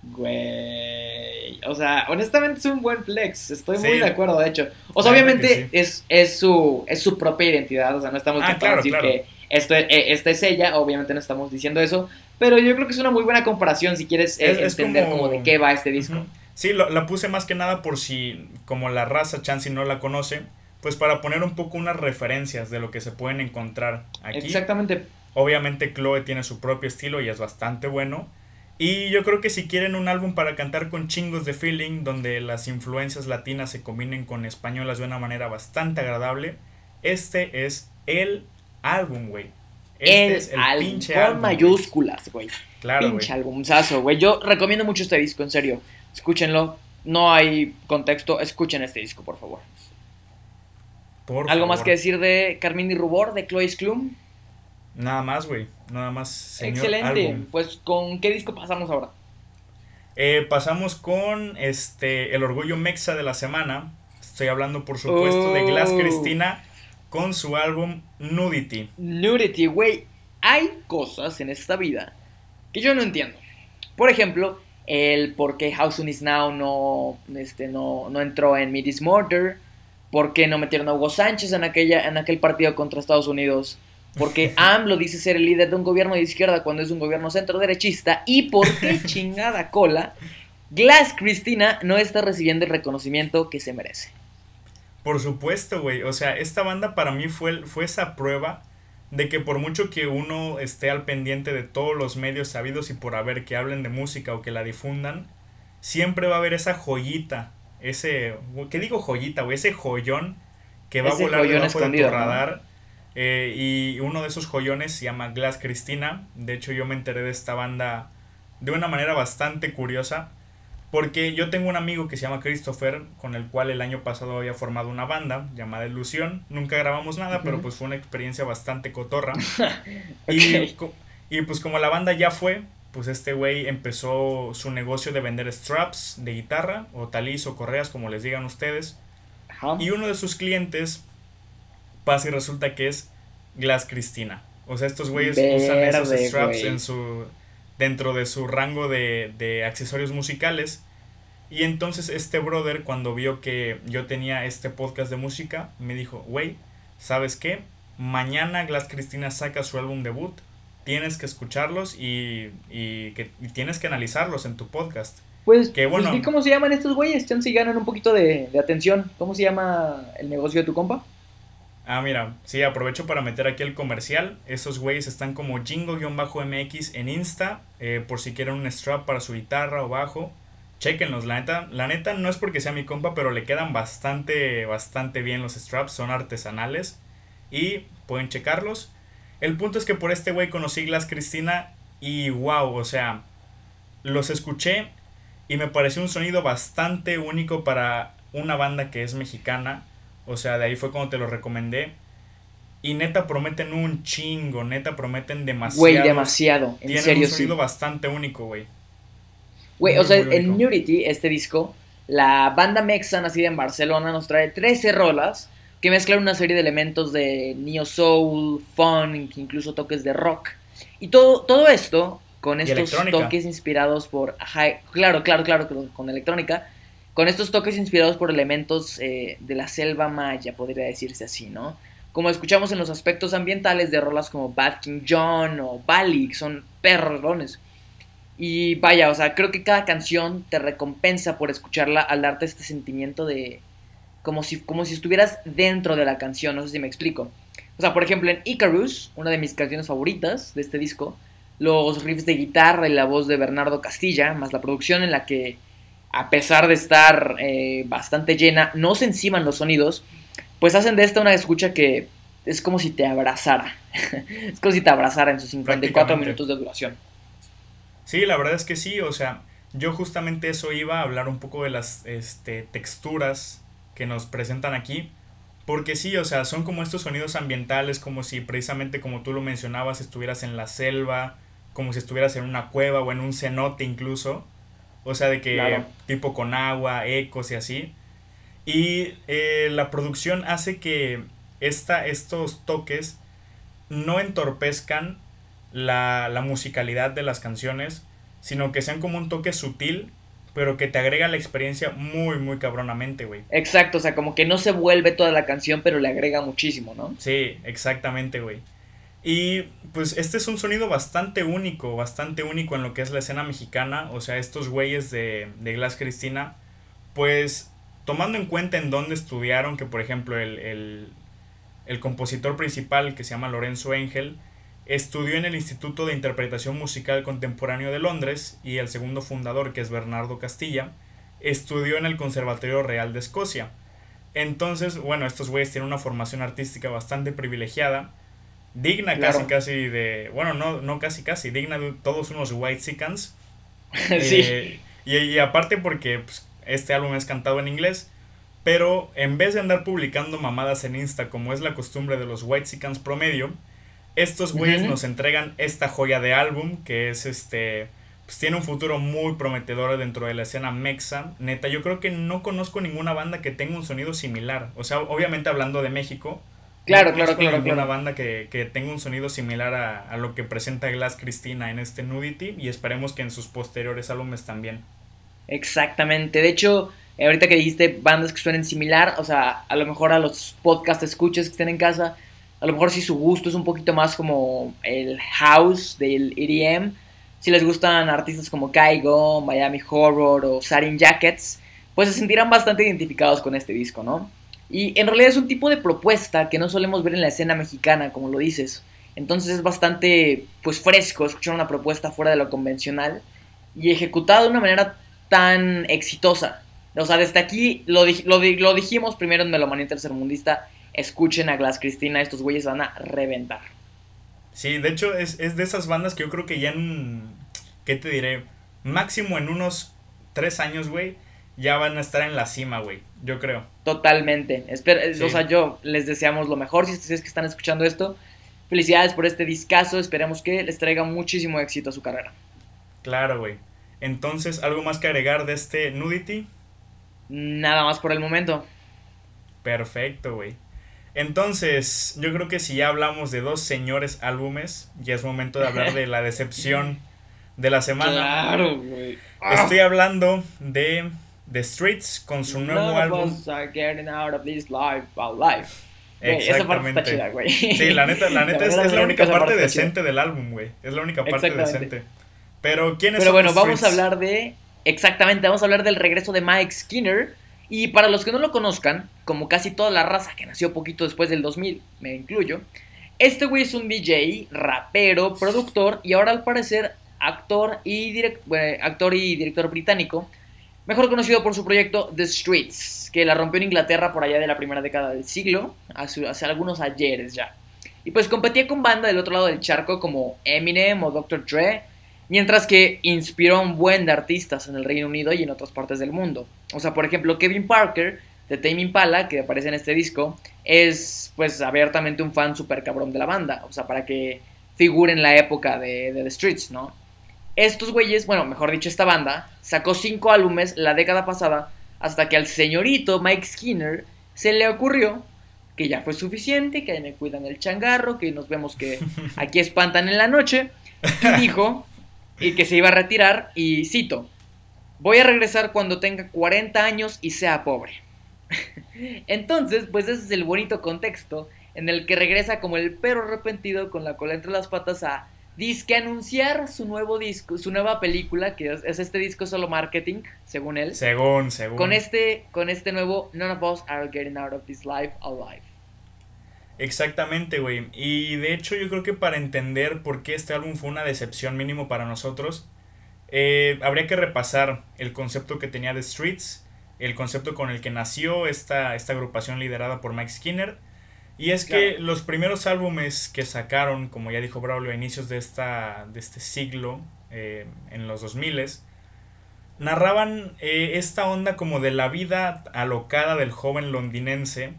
Güey. O sea, honestamente es un buen flex. Estoy muy de acuerdo, de hecho. O sea, obviamente es, es, su, es su propia identidad. O sea, no estamos ah, decir que esto, e, esta es ella. Obviamente no estamos diciendo eso. Pero yo creo que es una muy buena comparación si quieres eh, entender como... de qué va este disco. Sí, lo, la puse más que nada por si, como la raza Chansey no la conoce, pues para poner un poco unas referencias de lo que se pueden encontrar aquí. Exactamente. Obviamente Chloe tiene su propio estilo y es bastante bueno. Y yo creo que si quieren un álbum para cantar con chingos de feeling, donde las influencias latinas se combinen con españolas de una manera bastante agradable, este es el álbum, güey. Este el es el álbum, pinche con mayúsculas, güey. Claro, pinche albumzazo, güey. Yo recomiendo mucho este disco, en serio. Escúchenlo. No hay contexto. Escuchen este disco, por favor. ¿Algo más que decir de Carmín y Rubor, de Chloe Clum? Nada más, güey. Nada más. Excelente. Pues, ¿con qué disco pasamos ahora? Eh, pasamos con este El Orgullo Mexa de la semana. Estoy hablando, por supuesto, de Glass oh. Cristina con su álbum Nudity. Nudity, güey. Hay cosas en esta vida que yo no entiendo. Por ejemplo, el por qué House Is Now no, este, no, no entró en Midis Mortar. ¿Por qué no metieron a Hugo Sánchez en, aquella, en aquel partido contra Estados Unidos? Porque AMLO dice ser el líder de un gobierno de izquierda cuando es un gobierno centro-derechista. ¿Y por qué chingada cola Glass Cristina no está recibiendo el reconocimiento que se merece? Por supuesto, güey. O sea, esta banda para mí fue, fue esa prueba de que por mucho que uno esté al pendiente de todos los medios sabidos y por haber que hablen de música o que la difundan, siempre va a haber esa joyita ese, ¿qué digo joyita, güey? Ese joyón que va a volar debajo de tu radar. Eh, y uno de esos joyones se llama Glass Cristina. De hecho, yo me enteré de esta banda de una manera bastante curiosa. Porque yo tengo un amigo que se llama Christopher, con el cual el año pasado había formado una banda llamada Ilusión. Nunca grabamos nada, pero pues fue una experiencia bastante cotorra. y, y pues como la banda ya fue, pues este güey empezó su negocio de vender straps de guitarra o talis o correas como les digan ustedes. Y uno de sus clientes pasa y resulta que es Glass Cristina. O sea, estos güeyes usan esos straps en su dentro de su rango de, de accesorios musicales. Y entonces este brother cuando vio que yo tenía este podcast de música, me dijo, güey, ¿sabes qué? Mañana Glass Cristina saca su álbum debut tienes que escucharlos y, y que tienes que analizarlos en tu podcast. Pues, que, pues, bueno, cómo se llaman estos güeyes? Chance y ganan un poquito de, atención. ¿Cómo se llama el negocio de tu compa? Ah, mira, sí, aprovecho para meter aquí el comercial. Esos güeyes están como jingo-mx en Insta, eh, por si quieren un strap para su guitarra o bajo. Chequenlos, la neta, la neta no es porque sea mi compa, pero le quedan bastante, bastante bien los straps, son artesanales y pueden checarlos. El punto es que por este güey conocí Glass Cristina y wow, o sea, los escuché y me pareció un sonido bastante único para una banda que es mexicana. O sea, de ahí fue cuando te lo recomendé. Y neta prometen un chingo, neta prometen demasiado. Güey, demasiado. En Tienen serio, un sonido bastante único, güey. Güey, o sea, en Nudity, este disco, la banda Mexa nacida en Barcelona nos trae 13 rolas que mezclan una serie de elementos de neo soul, funk, incluso toques de rock. Y todo, todo esto con estos toques inspirados por... claro, claro, claro, con electrónica. Con estos toques inspirados por elementos eh, de la selva maya, podría decirse así, ¿no? Como escuchamos en los aspectos ambientales de rolas como Bad King John o Bali, que son perrones. Y vaya, o sea, creo que cada canción te recompensa por escucharla al darte este sentimiento de, como si, como si estuvieras dentro de la canción, no sé si me explico. O sea, por ejemplo, en Icarus, una de mis canciones favoritas de este disco, los riffs de guitarra y la voz de Bernardo Castilla, más la producción en la que, a pesar de estar eh, bastante llena, no se enciman los sonidos, pues hacen de esta una escucha que es como si te abrazara. es como si te abrazara en sus 54 minutos de duración. Sí, la verdad es que sí, o sea, yo justamente eso iba a hablar un poco de las este, texturas que nos presentan aquí. Porque sí, o sea, son como estos sonidos ambientales, como si precisamente como tú lo mencionabas, estuvieras en la selva, como si estuvieras en una cueva o en un cenote incluso. O sea, de que tipo con agua, ecos y así. Y eh, la producción hace que esta, estos toques no entorpezcan la, la musicalidad de las canciones, sino que sean como un toque sutil, pero que te agrega la experiencia muy, muy cabronamente, güey. Exacto, o sea, como que no se vuelve toda la canción, pero le agrega muchísimo, ¿no? Sí, exactamente, güey. Y pues este es un sonido bastante único, bastante único en lo que es la escena mexicana, o sea, estos güeyes de, de Glass Cristina, pues tomando en cuenta en dónde estudiaron, que por ejemplo el, el, el compositor principal, que se llama Lorenzo Engel, Estudió en el Instituto de Interpretación Musical Contemporáneo de Londres y el segundo fundador, que es Bernardo Castilla, estudió en el Conservatorio Real de Escocia. Entonces, bueno, estos güeyes tienen una formación artística bastante privilegiada, digna casi casi de, bueno, no, no casi casi, digna de todos unos White Sicans. sí. Eh, y, y, aparte porque pues, este álbum es cantado en inglés, pero en vez de andar publicando mamadas en Insta como es la costumbre de los White Sicans promedio, estos güeyes nos entregan esta joya de álbum que es este. Pues tiene un futuro muy prometedor dentro de la escena mexa. Neta, yo creo que no conozco ninguna banda que tenga un sonido similar. O sea, obviamente hablando de México. Claro, no claro, claro. ninguna banda que, que, tenga un sonido similar a, a, lo que presenta Glass Cristina en este Nudity. Y esperemos que en sus posteriores álbumes también. Exactamente. De hecho, ahorita que dijiste bandas que suenen similar, o sea, a lo mejor a los podcast escuches que estén en casa a lo mejor si su gusto es un poquito más como el house del EDM, si les gustan artistas como Kaigo, Miami Horror o Sarin Jackets, pues se sentirán bastante identificados con este disco, ¿no? Y en realidad es un tipo de propuesta que no solemos ver en la escena mexicana, como lo dices. Entonces es bastante, pues, fresco escuchar una propuesta fuera de lo convencional y ejecutada de una manera tan exitosa. O sea, desde aquí lo, dijimos primero en Melomanía Tercermundista escuchen a Glass Cristina, estos güeyes van a reventar. Sí, de hecho es, de esas bandas que yo creo que ya en, ¿qué te diré? Máximo en unos tres años, güey, ya van a estar en la cima, güey, yo creo. Totalmente. O sea, yo les deseamos lo mejor si ustedes que están escuchando esto. Felicidades por este discazo, esperemos que les traiga muchísimo éxito a su carrera. Claro, güey. Entonces, ¿algo más que agregar de este Nudity? Nada más por el momento. Perfecto, güey. Entonces, yo creo que si ya hablamos de dos señores álbumes, ya es momento de hablar de la decepción de la semana. Claro, güey. Estoy hablando de The Streets con su nuevo álbum. Exactamente. Sí, la neta, la neta es, la única parte decente del álbum, güey. Es la única parte decente. Pero ¿quién es Pero bueno, vamos a hablar de exactamente, vamos a hablar del regreso de Mike Skinner y para los que no lo conozcan, como casi toda la raza que nació poquito después del 2000, me incluyo, este güey es un DJ, rapero, productor y ahora al parecer actor y, actor y director británico, mejor conocido por su proyecto The Streets, que la rompió en Inglaterra por allá de la primera década del siglo, hace, algunos ayeres ya. Y pues competía con banda del otro lado del charco como Eminem o Dr. Dre, Mientras que inspiró a un buen de artistas en el Reino Unido y en otras partes del mundo. O sea, por ejemplo, Kevin Parker de Tame Impala, que aparece en este disco, es pues abiertamente un fan súper cabrón de la banda. O sea, para que figure en la época de, The Streets, ¿no? Estos güeyes, bueno, mejor dicho, esta banda, sacó cinco álbumes la década pasada hasta que al señorito Mike Skinner se le ocurrió que ya fue suficiente, que ahí me cuidan el changarro, que nos vemos que aquí espantan en la noche, y dijo y que se iba a retirar y cito, voy a regresar cuando tenga 40 años y sea pobre. Entonces, pues ese es el bonito contexto en el que regresa como el perro arrepentido con la cola entre las patas a disque anunciar su nuevo disco, su nueva película, que es, este disco solo marketing, según él. Según, según. Con este, con este nuevo None of Us Are Getting Out of This Life Alive. Exactamente, güey. Y de hecho yo creo que para entender por qué este álbum fue una decepción mínimo para nosotros, eh, habría que repasar el concepto que tenía de Streets, el concepto con el que nació esta, esta agrupación liderada por Mike Skinner. Y es que los primeros álbumes que sacaron, como ya dijo Braulio, a inicios de, esta, de este siglo, eh, en los 2000 narraban eh, esta onda como de la vida alocada del joven londinense.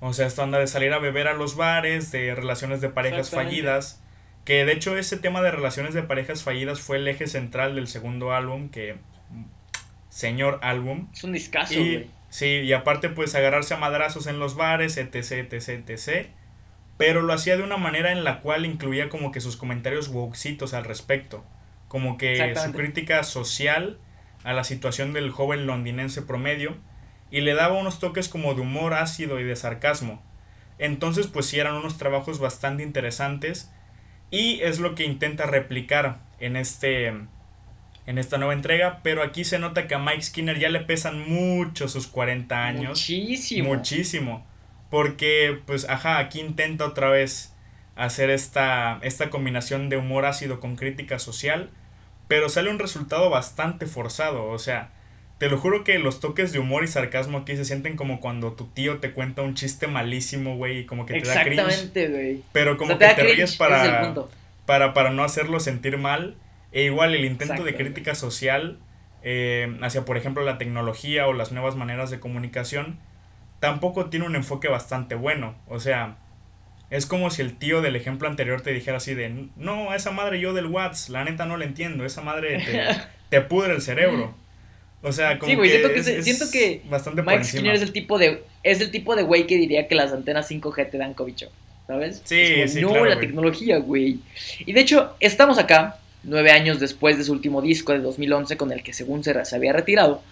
O sea, esta onda de salir a beber a los bares, de relaciones de parejas fallidas. Que de hecho ese tema de relaciones de parejas fallidas fue el eje central del segundo álbum, que... Señor álbum. Es un discazo, güey. Sí, y aparte pues agarrarse a madrazos en los bares, etc, etc, etc. Pero lo hacía de una manera en la cual incluía como que sus comentarios wokesitos al respecto. Como que su crítica social a la situación del joven londinense promedio y le daba unos toques como de humor ácido y de sarcasmo. Entonces pues sí eran unos trabajos bastante interesantes y es lo que intenta replicar en este en esta nueva entrega, pero aquí se nota que a Mike Skinner ya le pesan mucho sus 40 años. Muchísimo. Muchísimo. Porque, pues, ajá, aquí intenta otra vez hacer esta, esta combinación de humor ácido con crítica social, pero sale un resultado bastante forzado, o sea, te lo juro que los toques de humor y sarcasmo aquí se sienten como cuando tu tío te cuenta un chiste malísimo, güey, y como que te da cringe. Exactamente, güey. Pero como que te, ríes para, para, para no hacerlo sentir mal. E igual el intento de crítica social eh, hacia, por ejemplo, la tecnología o las nuevas maneras de comunicación, tampoco tiene un enfoque bastante bueno. O sea, es como si el tío del ejemplo anterior te dijera así de, no, esa madre yo del Watts, la neta no la entiendo, esa madre te, pudre el cerebro. O sea, como que, siento que, siento que bastante Mike Skinner es el tipo de es el tipo de güey que diría que las antenas 5G te dan cobicho, ¿sabes? Sí, sí, No, la tecnología, güey. Y de hecho, estamos acá nueve años después de su último disco de 2011 con el que según se, se había retirado.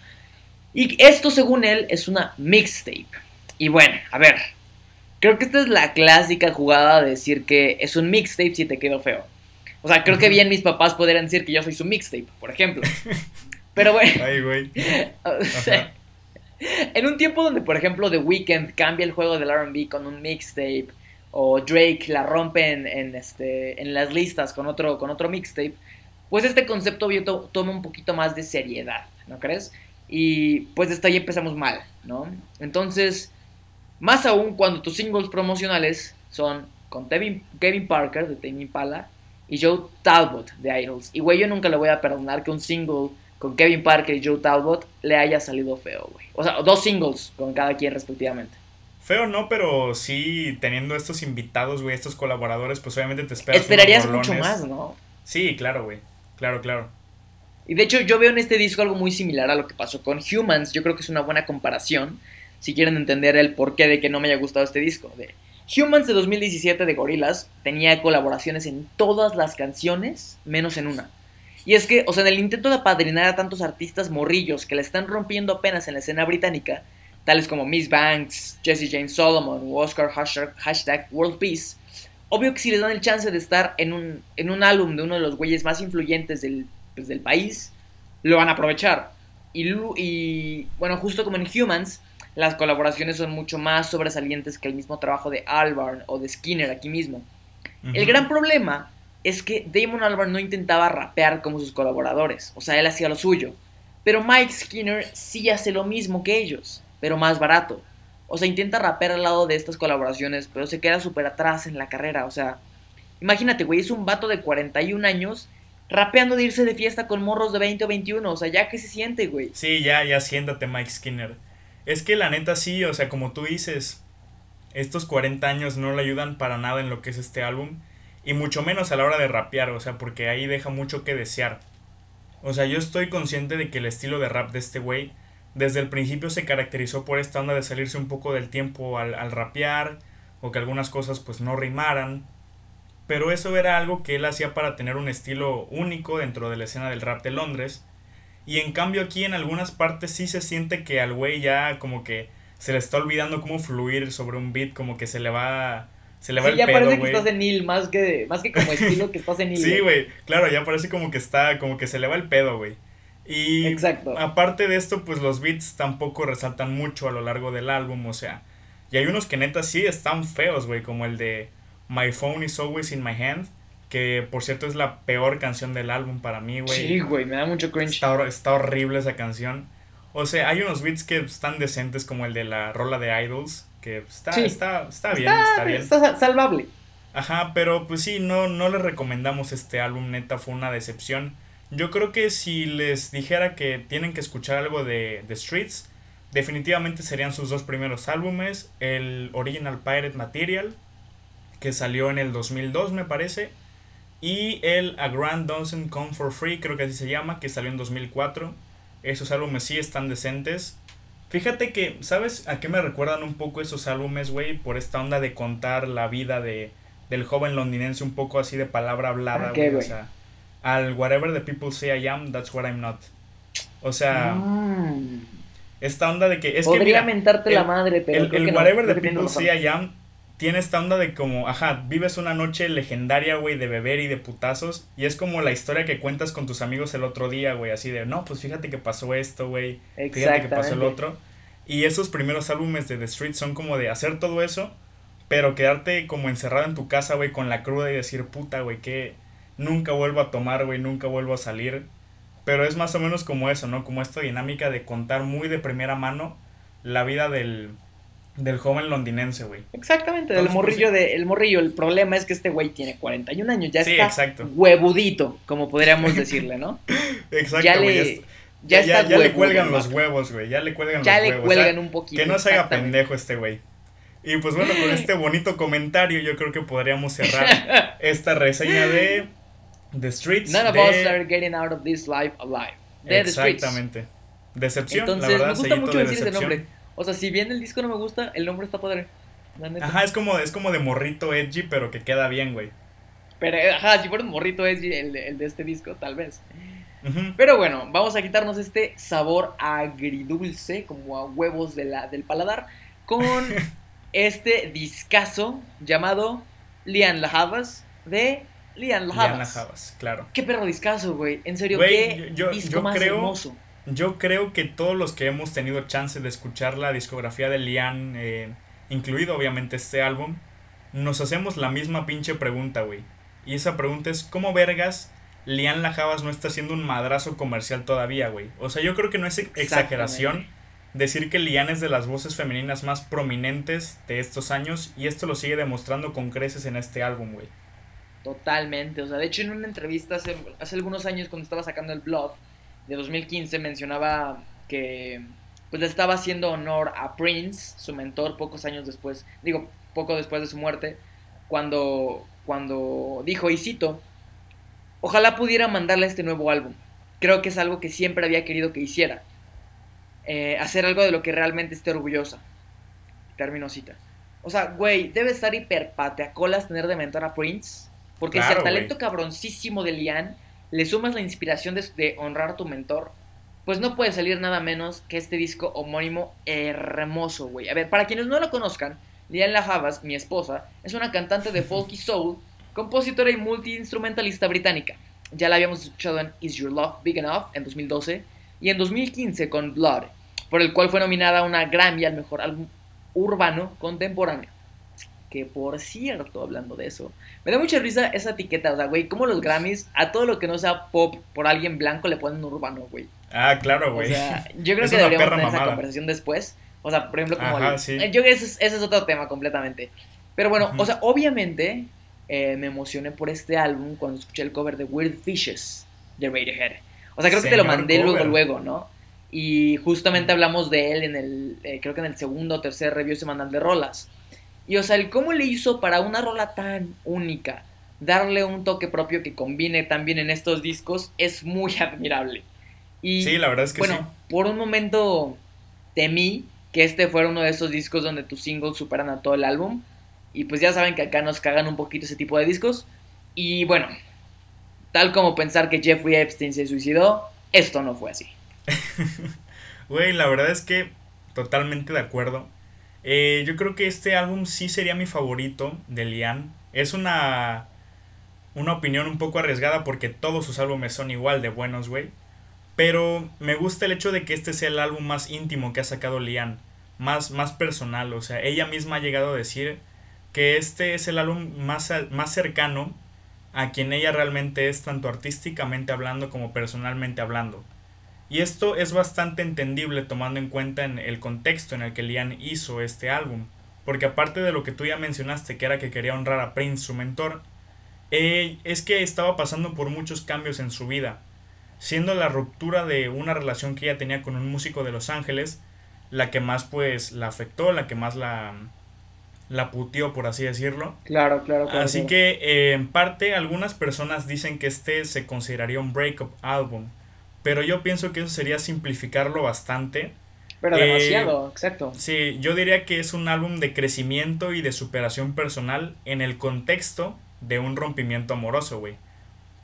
Y esto según él es una mixtape. Y bueno, a ver, creo que esta es la clásica jugada de decir que es un mixtape si te quedó feo. O sea, creo que bien mis papás podrían decir que yo soy su mixtape, por ejemplo. Pero bueno. Ay, güey. en un tiempo donde, por ejemplo, The Weeknd cambia el juego del RB con un mixtape o Drake la rompe en, este, en las listas con otro, con otro mixtape, pues este concepto toma un poquito más de seriedad, ¿no crees? Y pues desde ahí empezamos mal, ¿no? Entonces, más aún cuando tus singles promocionales son con Kevin, Kevin Parker de Tame Impala y Joe Talbot de Idols. Y güey, yo nunca le voy a perdonar que un single con Kevin Parker y Joe Talbot le haya salido feo, güey. O sea, dos singles con cada quien respectivamente. Feo no, pero sí teniendo estos invitados, güey, estos colaboradores, pues obviamente te esperas. Esperarías mucho más, ¿no? Sí, claro, güey. Claro, claro. Y de hecho, yo veo en este disco algo muy similar a lo que pasó con Humans. Yo creo que es una buena comparación. Si quieren entender el porqué de que no me haya gustado este disco. De Humans de 2017 de Gorillaz tenía colaboraciones en todas las canciones, menos en una. Y es que, o sea, en el intento de apadrinar a tantos artistas morrillos que le están rompiendo apenas en la escena británica, tales como Miss Banks, Jesse James Solomon o Oscar hashtag, World Peace, obvio que si les dan el chance de estar en un, en un álbum de uno de los güeyes más influyentes del, pues, del país, lo van a aprovechar. Y, y bueno, justo como en Humans, las colaboraciones son mucho más sobresalientes que el mismo trabajo de Albarn o de Skinner aquí mismo. El gran problema es que Damon Albarn no intentaba rapear como sus colaboradores, o sea, él hacía lo suyo. Pero Mike Skinner sí hace lo mismo que ellos pero más barato. O sea, intenta rapear al lado de estas colaboraciones, pero se queda súper atrás en la carrera. O sea, imagínate, güey, es un vato de 41 años rapeando de irse de fiesta con morros de 20 o 21. O sea, ya que se siente, güey. Sí, ya, ya siéntate, Mike Skinner. Es que la neta sí, o sea, como tú dices, estos 40 años no le ayudan para nada en lo que es este álbum. Y mucho menos a la hora de rapear, o sea, porque ahí deja mucho que desear. O sea, yo estoy consciente de que el estilo de rap de este güey desde el principio se caracterizó por esta onda de salirse un poco del tiempo al, al rapear o que algunas cosas pues no rimaran. Pero eso era algo que él hacía para tener un estilo único dentro de la escena del rap de Londres. Y en cambio aquí en algunas partes sí se siente que al güey ya como que se le está olvidando cómo fluir sobre un beat, como que se le va se le va sí, ya parece que estás en Neil más que más que como estilo que estás sí, güey, claro, ya parece como que está como que se le va el pedo, güey. Y Exacto. aparte de esto, pues los beats tampoco resaltan mucho a lo largo del álbum, o sea, y hay unos que neta sí están feos, güey, como el de My Phone is Always in My Hand, que por cierto es la peor canción del álbum para mí, güey. Sí, güey, me da mucho cringe. Está, está, horrible esa canción. O sea, hay unos beats que están decentes como el de la rola de Idols, que está, está, está, bien, está, bien. Está salvable. Ajá, pero pues sí, no, no le recomendamos este álbum, neta, fue una decepción. Yo creo que si les dijera que tienen que escuchar algo de The Streets, definitivamente serían sus dos primeros álbumes, el Original Pirate Material, que salió en el 2002 me parece, y el A Grand Doesn't Come For Free, creo que así se llama, que salió en 2004. Esos álbumes sí están decentes. Fíjate que, ¿sabes a qué me recuerdan un poco esos álbumes, güey? Por esta onda de contar la vida de, del joven londinense un poco así de palabra hablada, güey. O sea, al Whatever the people say I am, that's what I'm not. O sea, mm. esta onda de que... Es Podría que, mentarte la madre, pero... El, el Whatever the people say I am tiene esta onda de como, ajá, vives una noche legendaria, güey, de beber y de putazos. Y es como la historia que cuentas con tus amigos el otro día, güey, así de, no, pues fíjate que pasó esto, güey. Fíjate que pasó el otro. Y esos primeros álbumes de The Street son como de hacer todo eso, pero quedarte como encerrado en tu casa, güey, con la cruda y decir, puta, güey, que nunca vuelvo a tomar, güey, nunca vuelvo a salir. Pero es más o menos como eso, ¿no? Como esta dinámica de contar muy de primera mano la vida del, del joven londinense, güey. Exactamente, del pues, morrillo de, el morrillo. El problema es que este güey tiene 41 años, ya está huevudito, como podríamos decirle, ¿no? exacto, ya le, ya, ya, ya, le cuelgan los huevos, güey, ya le cuelgan los huevos. Ya le cuelgan un poquito. Que no se haga pendejo este güey. Y pues bueno, con este bonito comentario yo creo que podríamos cerrar esta reseña de The Streets. None of us are getting out of this life alive. Exactamente. Decepción, Entonces, la verdad, me gusta mucho decir ese nombre. O sea, si bien el disco no me gusta, el nombre está padre. Ajá, es como, es como de morrito edgy, pero que queda bien, güey. Pero, ajá, si fuera un morrito edgy el, el de este disco, tal vez. Pero bueno, vamos a quitarnos este sabor agridulce, como a huevos de la, del paladar, con este discazo llamado Lian Lahavas de Lian Lahavas. Lian claro. Qué perro discazo, güey. En serio, qué disco más hermoso. Yo creo que todos los que hemos tenido chance de escuchar la discografía de Lian, eh, incluido obviamente este álbum, nos hacemos la misma pinche pregunta, güey. Y esa pregunta es, ¿cómo vergas Lian Lajabas no está haciendo un madrazo comercial todavía, güey? O sea, yo creo que no es exageración decir que Lian es de las voces femeninas más prominentes de estos años y esto lo sigue demostrando con creces en este álbum, güey. Totalmente, o sea, de hecho en una entrevista hace, hace algunos años cuando estaba sacando el blog, de 2015 mencionaba que pues le estaba haciendo honor a Prince, su mentor, pocos años después, digo, poco después de su muerte, cuando, cuando dijo, y cito, ojalá pudiera mandarle este nuevo álbum. Creo que es algo que siempre había querido que hiciera. Eh, hacer algo de lo que realmente esté orgullosa. Termino cita. O sea, güey, debe estar colas tener de mentor a Prince. Porque ese talento cabroncísimo de Lian le sumas la inspiración de, honrar a tu mentor, pues no puede salir nada menos que este disco homónimo hermoso, güey. A ver, para quienes no lo conozcan, Lian Lajavas, mi esposa, es una cantante de folk y soul, compositora y multiinstrumentalista británica. Ya la habíamos escuchado en Is Your Love Big Enough en 2012 y en 2015 con Blood, por el cual fue nominada a una Grammy al mejor álbum urbano contemporáneo. Que por cierto, hablando de eso, me da mucha risa esa etiqueta. O sea, güey, como los Grammys a todo lo que no sea pop por alguien blanco le ponen urbano, güey. Ah, claro, güey. O sea, yo creo que deberíamos tener esa conversación después. O sea, por ejemplo, como. Ajá, sí. Yo creo que ese es, otro tema completamente. Pero bueno, o sea, obviamente eh, me emocioné por este álbum cuando escuché el cover de Weird Fishes de Radiohead. O sea, creo que te lo mandé luego, luego, ¿no? Y justamente hablamos de él en el, eh, creo que en el segundo o tercer review semanal de Rolas. Y o sea, el cómo le hizo para una rola tan única, darle un toque propio que combine también en estos discos, es muy admirable. Y, sí, la verdad es que bueno, por un momento temí que este fuera uno de esos discos donde tus singles superan a todo el álbum. Y pues ya saben que acá nos cagan un poquito ese tipo de discos. Y bueno, tal como pensar que Jeffrey Epstein se suicidó, esto no fue así. Güey, la verdad es que totalmente de acuerdo. Eh, yo creo que este álbum sí sería mi favorito de Liam. Es una, una opinión un poco arriesgada porque todos sus álbumes son igual de buenos, güey. Pero me gusta el hecho de que este sea el álbum más íntimo que ha sacado Liam. Más, más personal, o sea, ella misma ha llegado a decir que este es el álbum más, más cercano a quien ella realmente es, tanto artísticamente hablando como personalmente hablando. Y esto es bastante entendible tomando en cuenta en el contexto en el que Lian hizo este álbum. Porque aparte de lo que tú ya mencionaste, que era que quería honrar a Prince, su mentor, eh, es que estaba pasando por muchos cambios en su vida. siendo la ruptura de una relación que ella tenía con un músico de Los Ángeles la que más pues la afectó, la que más la, la putió, por así decirlo. Claro, claro, claro. Así que eh, en parte algunas personas dicen que este se consideraría un breakup álbum, pero yo pienso que eso sería simplificarlo bastante. Pero demasiado, exacto. Sí, yo diría que es un álbum de crecimiento y de superación personal en el contexto de un rompimiento amoroso, güey.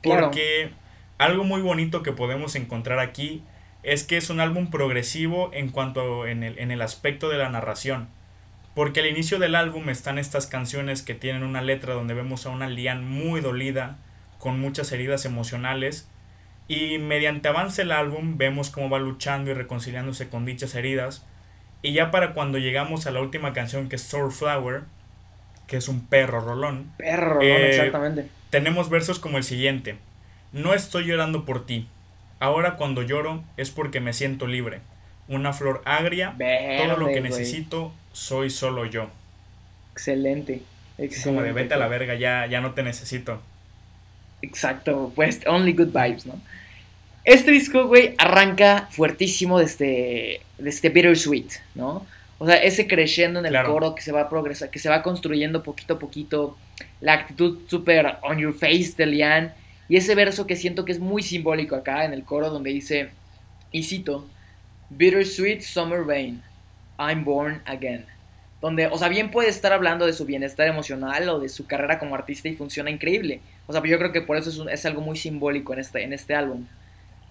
Porque algo muy bonito que podemos encontrar aquí es que es un álbum progresivo en cuanto en el, en el aspecto de la narración. Porque al inicio del álbum están estas canciones que tienen una letra donde vemos a una Lian muy dolida, con muchas heridas emocionales, y mediante avance el álbum vemos cómo va luchando y reconciliándose con dichas heridas. Y ya para cuando llegamos a la última canción que es Sour Flower, que es un perro rolón. Perro rolón, eh, exactamente. Tenemos versos como el siguiente. No estoy llorando por ti, Ahora cuando lloro es porque me siento libre. Una flor agria, todo lo que necesito soy solo yo. Excelente. excelente. Como de vete a la verga, ya, ya no te necesito. Exacto, pues only good vibes, ¿no? Este disco, güey, arranca fuertísimo desde, desde Bittersweet, ¿no? O sea, ese creciendo en el coro que se va a progresar, que se va construyendo poquito a poquito, la actitud súper on your face de Lian, y ese verso que siento que es muy simbólico acá en el coro donde dice, y cito, Bittersweet Summer Rain, I'm Born Again. Donde, o sea, bien puede estar hablando de su bienestar emocional o de su carrera como artista y funciona increíble. O sea, yo creo que por eso es, es algo muy simbólico en este, en este álbum.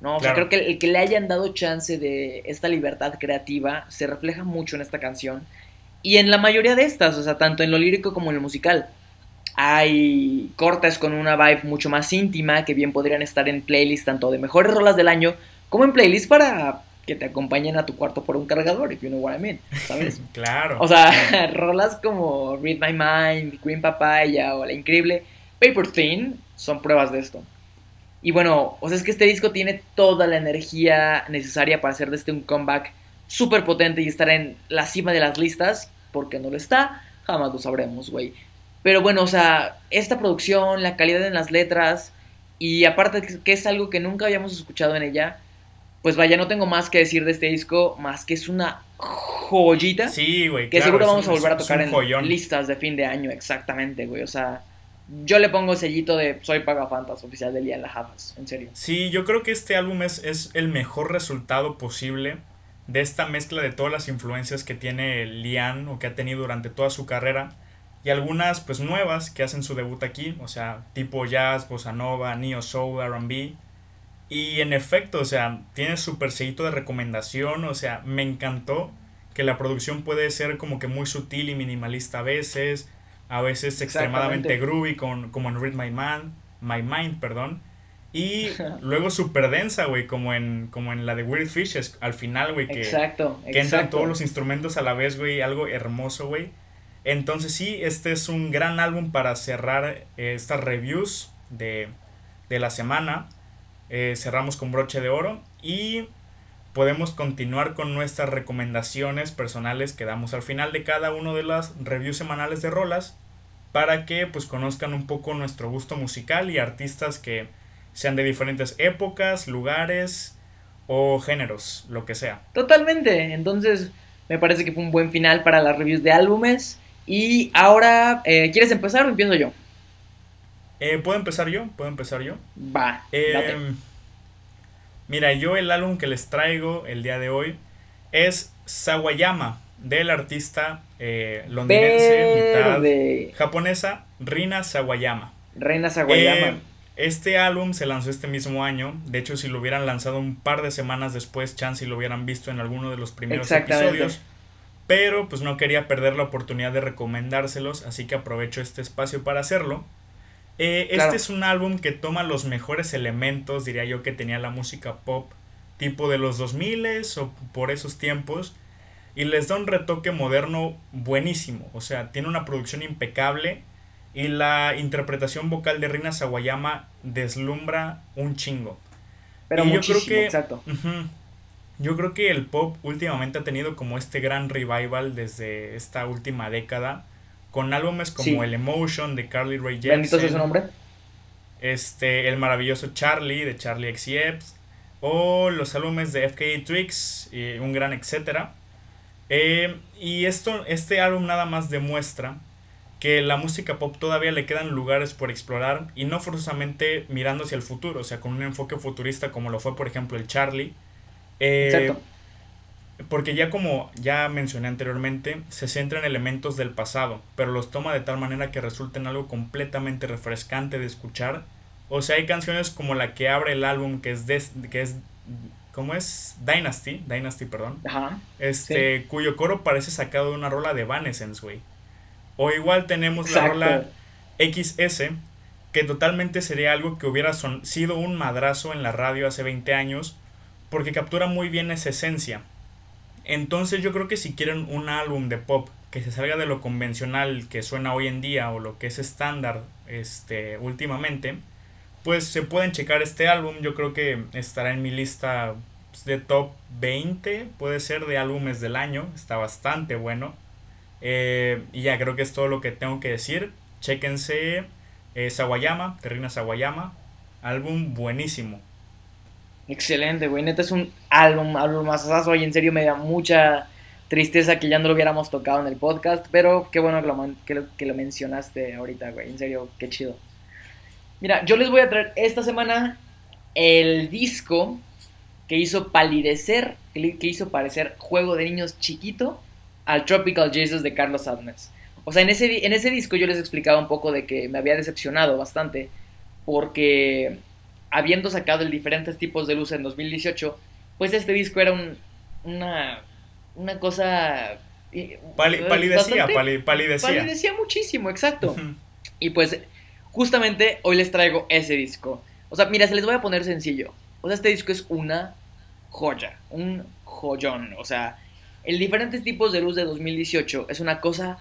¿No? O sea, creo que el, que le hayan dado chance de esta libertad creativa se refleja mucho en esta canción. Y en la mayoría de estas, o sea, tanto en lo lírico como en lo musical. Hay cortes con una vibe mucho más íntima que bien podrían estar en playlists tanto de mejores rolas del año como en playlists para que te acompañen a tu cuarto por un cargador, if you know what I mean, ¿sabes? claro. O sea, rolas como Read My Mind, Queen Papaya o la increíble Paper Thin son pruebas de esto. Y bueno, o sea, es que este disco tiene toda la energía necesaria para hacer de este un comeback súper potente y estar en la cima de las listas, porque no lo está, jamás lo sabremos, güey. Pero bueno, o sea, esta producción, la calidad en las letras y aparte que es algo que nunca habíamos escuchado en ella, pues vaya, no tengo más que decir de este disco, más que es una joyita. Sí, güey. Que seguro vamos a volver a tocar en listas de fin de año, exactamente, güey. O sea, yo le pongo sellito de Soy Pagafantas, oficial de Lian La en serio. Sí, yo creo que este álbum es, es el mejor resultado posible de esta mezcla de todas las influencias que tiene Lian o que ha tenido durante toda su carrera y algunas pues nuevas que hacen su debut aquí, o sea, tipo jazz, bossa nova, neo soul, R&B. Y en efecto, o sea, tiene súper sellito de recomendación, o sea, me encantó que la producción puede ser como que muy sutil y minimalista a veces, a veces extremadamente groovy con, como en Read My Man, My Mind, perdón. Y luego súper densa, güey, como en, como en la de Weird Fishes, al final, güey, que, exacto, que entran todos los instrumentos a la vez, güey, algo hermoso, güey. Entonces sí, este es un gran álbum para cerrar eh, estas reviews de, la semana. Eh, cerramos con broche de oro y podemos continuar con nuestras recomendaciones personales que damos al final de cada uno de las reviews semanales de rolas para que pues conozcan un poco nuestro gusto musical y artistas que sean de diferentes épocas, lugares o géneros, lo que sea. Totalmente, entonces me parece que fue un buen final para las reviews de álbumes. Y ahora, eh, ¿quieres empezar o empiezo yo? Eh, ¿Puedo empezar yo? ¿Puedo empezar yo? Va. Eh, mira, yo el álbum que les traigo el día de hoy es Sawayama, del artista londinense, mitad japonesa, Rina Sawayama. Reina Sawayama. este álbum se lanzó este mismo año. De hecho, si lo hubieran lanzado un par de semanas después, chance y lo hubieran visto en alguno de los primeros episodios pero pues no quería perder la oportunidad de recomendárselos, así que aprovecho este espacio para hacerlo. Eh, este es un álbum que toma los mejores elementos, diría yo, que tenía la música pop, tipo de los 2000 o por esos tiempos, y les da un retoque moderno buenísimo, o sea, tiene una producción impecable y la interpretación vocal de Rina Sawayama deslumbra un chingo. Pero muchísimo, creo que, exacto. Yo creo que el pop últimamente ha tenido como este gran revival desde esta última década. Con álbumes como El Emotion de Carly Rae Jepsen. ¿Bendito su nombre? Este, El maravilloso Charlie de Charlie XCX. o los álbumes de FK Tricks, y un gran etcétera. Eh, y esto, este álbum nada más demuestra que la música pop todavía le quedan lugares por explorar y no forzosamente mirando hacia el futuro, o sea, con un enfoque futurista como lo fue por ejemplo el Charlie. Eh, porque ya como ya mencioné anteriormente, se centra en elementos del pasado, pero los toma de tal manera que resulten algo completamente refrescante de escuchar. O sea, hay canciones como la que abre el álbum que es, que es ¿Cómo es? Dynasty, Dynasty, perdón. Ajá. Este, cuyo coro parece sacado de una rola de Evanescence, güey. O igual tenemos la rola XS, que totalmente sería algo que hubiera sido un madrazo en la radio hace 20 años, porque captura muy bien esa esencia. Entonces yo creo que si quieren un álbum de pop que se salga de lo convencional que suena hoy en día o lo que es estándar este, últimamente, pues se pueden checar este álbum. Yo creo que estará en mi lista pues, de top 20, puede ser de álbumes del año. Está bastante bueno. Eh, y ya creo que es todo lo que tengo que decir. Chequense eh, Sawayama, Terrina Sawayama. Álbum buenísimo. Excelente, güey. Neta es un álbum, álbum más y en serio me da mucha tristeza que ya no lo hubiéramos tocado en el podcast. Pero qué bueno que lo, que lo, que lo mencionaste ahorita, güey. En serio, qué chido. Mira, yo les voy a traer esta semana el disco que hizo palidecer, que hizo parecer juego de niños chiquito al Tropical Jesus de Carlos Adams. O sea, en ese, en ese disco yo les explicaba un poco de que me había decepcionado bastante porque habiendo sacado el diferentes tipos de luz en 2018, pues este disco era un, una, una cosa... Eh, palidecía, palidecía. Palidecía muchísimo, exacto. y pues Justamente hoy les traigo ese disco. O sea, mira, se les voy a poner sencillo. O sea, este disco es una joya, un joyón. O sea, el diferentes tipos de luz de 2018 es una cosa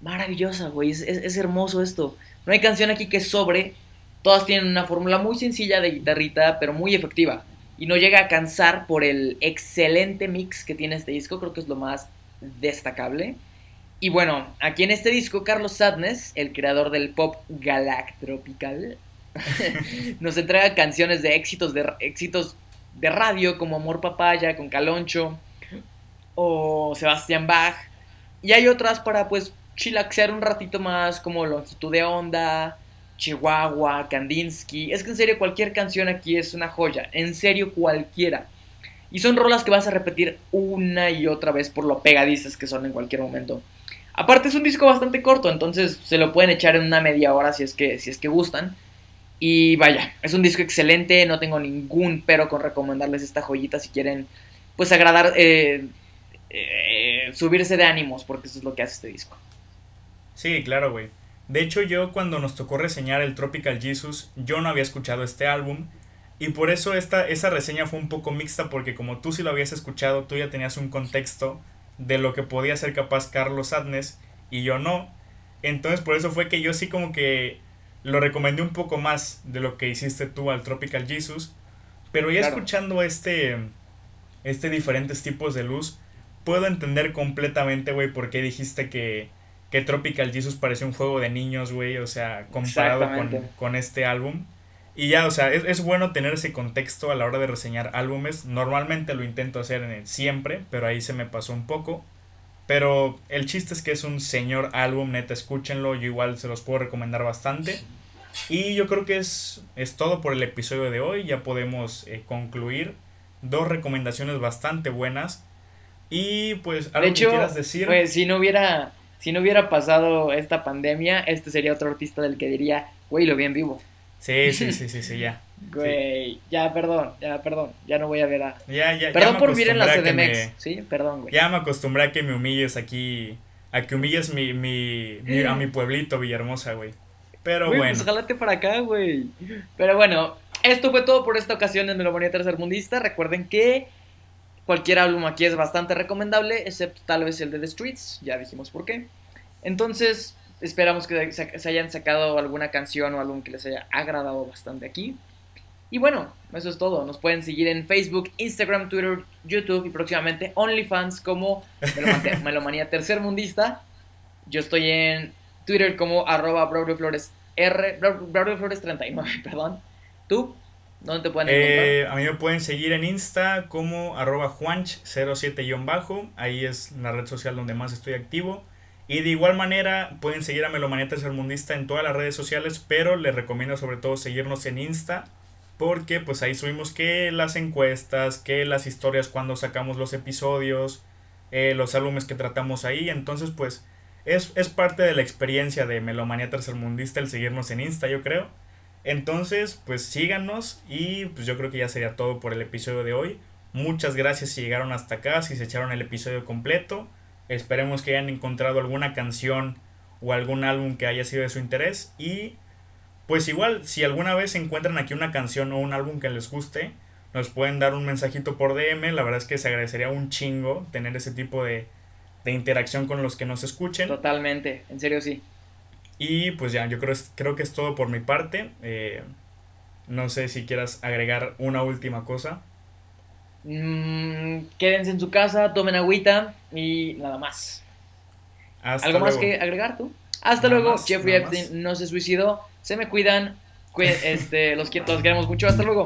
maravillosa, güey. Es, hermoso esto. No hay canción aquí que sobre. Todas tienen una fórmula muy sencilla de guitarrita, pero muy efectiva. Y no llega a cansar por el excelente mix que tiene este disco. Creo que es lo más destacable. Y bueno, aquí en este disco, Carlos Sadness, el creador del pop galactropical, nos entrega canciones de éxitos de éxitos de radio como Amor Papaya con Caloncho o Sebastián Bach. Y hay otras para pues chilaxear un ratito más como Longitud de Onda, Chihuahua, Kandinsky. Es que en serio cualquier canción aquí es una joya, en serio cualquiera. Y son rolas que vas a repetir una y otra vez por lo pegadizas que son en cualquier momento. Aparte es un disco bastante corto, entonces se lo pueden echar en una media hora si es que, si es que gustan. Y vaya, es un disco excelente, no tengo ningún pero con recomendarles esta joyita si quieren pues agradar, eh, eh, subirse de ánimos, porque eso es lo que hace este disco. Sí, claro, güey. De hecho, yo cuando nos tocó reseñar el Tropical Jesus, yo no había escuchado este álbum. Y por eso esta, esa reseña fue un poco mixta, porque como tú sí lo habías escuchado, tú ya tenías un contexto de lo que podía ser capaz Carlos Adnes y yo no. Entonces por eso fue que yo sí como que lo recomendé un poco más de lo que hiciste tú al Tropical Jesus. Pero ya escuchando este, este diferentes tipos de luz, puedo entender completamente, güey, por qué dijiste que, que Tropical Jesus parece un juego de niños, güey, o sea, comparado con, con este álbum. Y ya, o sea, es, es, bueno tener ese contexto a la hora de reseñar álbumes. Normalmente lo intento hacer en el siempre, pero ahí se me pasó un poco. Pero el chiste es que es un señor álbum, neta, escúchenlo, yo igual se los puedo recomendar bastante. Y yo creo que es, es todo por el episodio de hoy, ya podemos eh, concluir. Dos recomendaciones bastante buenas. Y pues algo que quieras decir. Pues si no hubiera, si no hubiera pasado esta pandemia, este sería otro artista del que diría, güey, lo vi en vivo. Sí, sí, sí, sí, sí, ya. Güey, ya, perdón, ya, perdón, ya no voy a ver a... Ya, ya, perdón por vivir en la CDMX, sí, perdón, güey. Ya me acostumbré a que me humilles aquí, a que humilles mi, mi, a mi pueblito Villahermosa, güey. Pero güey, bueno. Pues jálate para acá, güey. Pero bueno, esto fue todo por esta ocasión en Melomanía Tercermundista. Recuerden que cualquier álbum aquí es bastante recomendable, excepto tal vez el de The Streets, ya dijimos por qué. Entonces, Esperamos que se hayan sacado alguna canción o algo que les haya agradado bastante aquí. Y bueno, eso es todo. Nos pueden seguir en Facebook, Instagram, Twitter, YouTube y próximamente OnlyFans como Melomanía Tercermundista. Yo estoy en Twitter como arroba Flores R, Flores 39, perdón. ¿Tú? ¿Dónde te pueden eh, a mí me pueden seguir en Insta como arroba juanch07-bajo. Ahí es la red social donde más estoy activo. Y de igual manera pueden seguir a Melomanía Tercermundista en todas las redes sociales, pero les recomiendo sobre todo seguirnos en Insta, porque pues ahí subimos que las encuestas, que las historias cuando sacamos los episodios, eh, los álbumes que tratamos ahí, entonces pues es, es parte de la experiencia de Melomanía Tercermundista el seguirnos en Insta, yo creo. Entonces, pues síganos y pues yo creo que ya sería todo por el episodio de hoy. Muchas gracias si llegaron hasta acá, si se echaron el episodio completo. Esperemos que hayan encontrado alguna canción o algún álbum que haya sido de su interés. Y pues igual, si alguna vez encuentran aquí una canción o un álbum que les guste, nos pueden dar un mensajito por DM. La verdad es que se agradecería un chingo tener ese tipo de, de interacción con los que nos escuchen. Totalmente, en serio sí. Y pues ya, yo creo, creo que es todo por mi parte. Eh, no sé si quieras agregar una última cosa. Mm, quédense en su casa, tomen agüita y nada más. ¿Algo más que agregar tú? Hasta luego. Jeffrey Epstein no se suicidó. Se me cuidan. este, los, los queremos mucho. Hasta luego.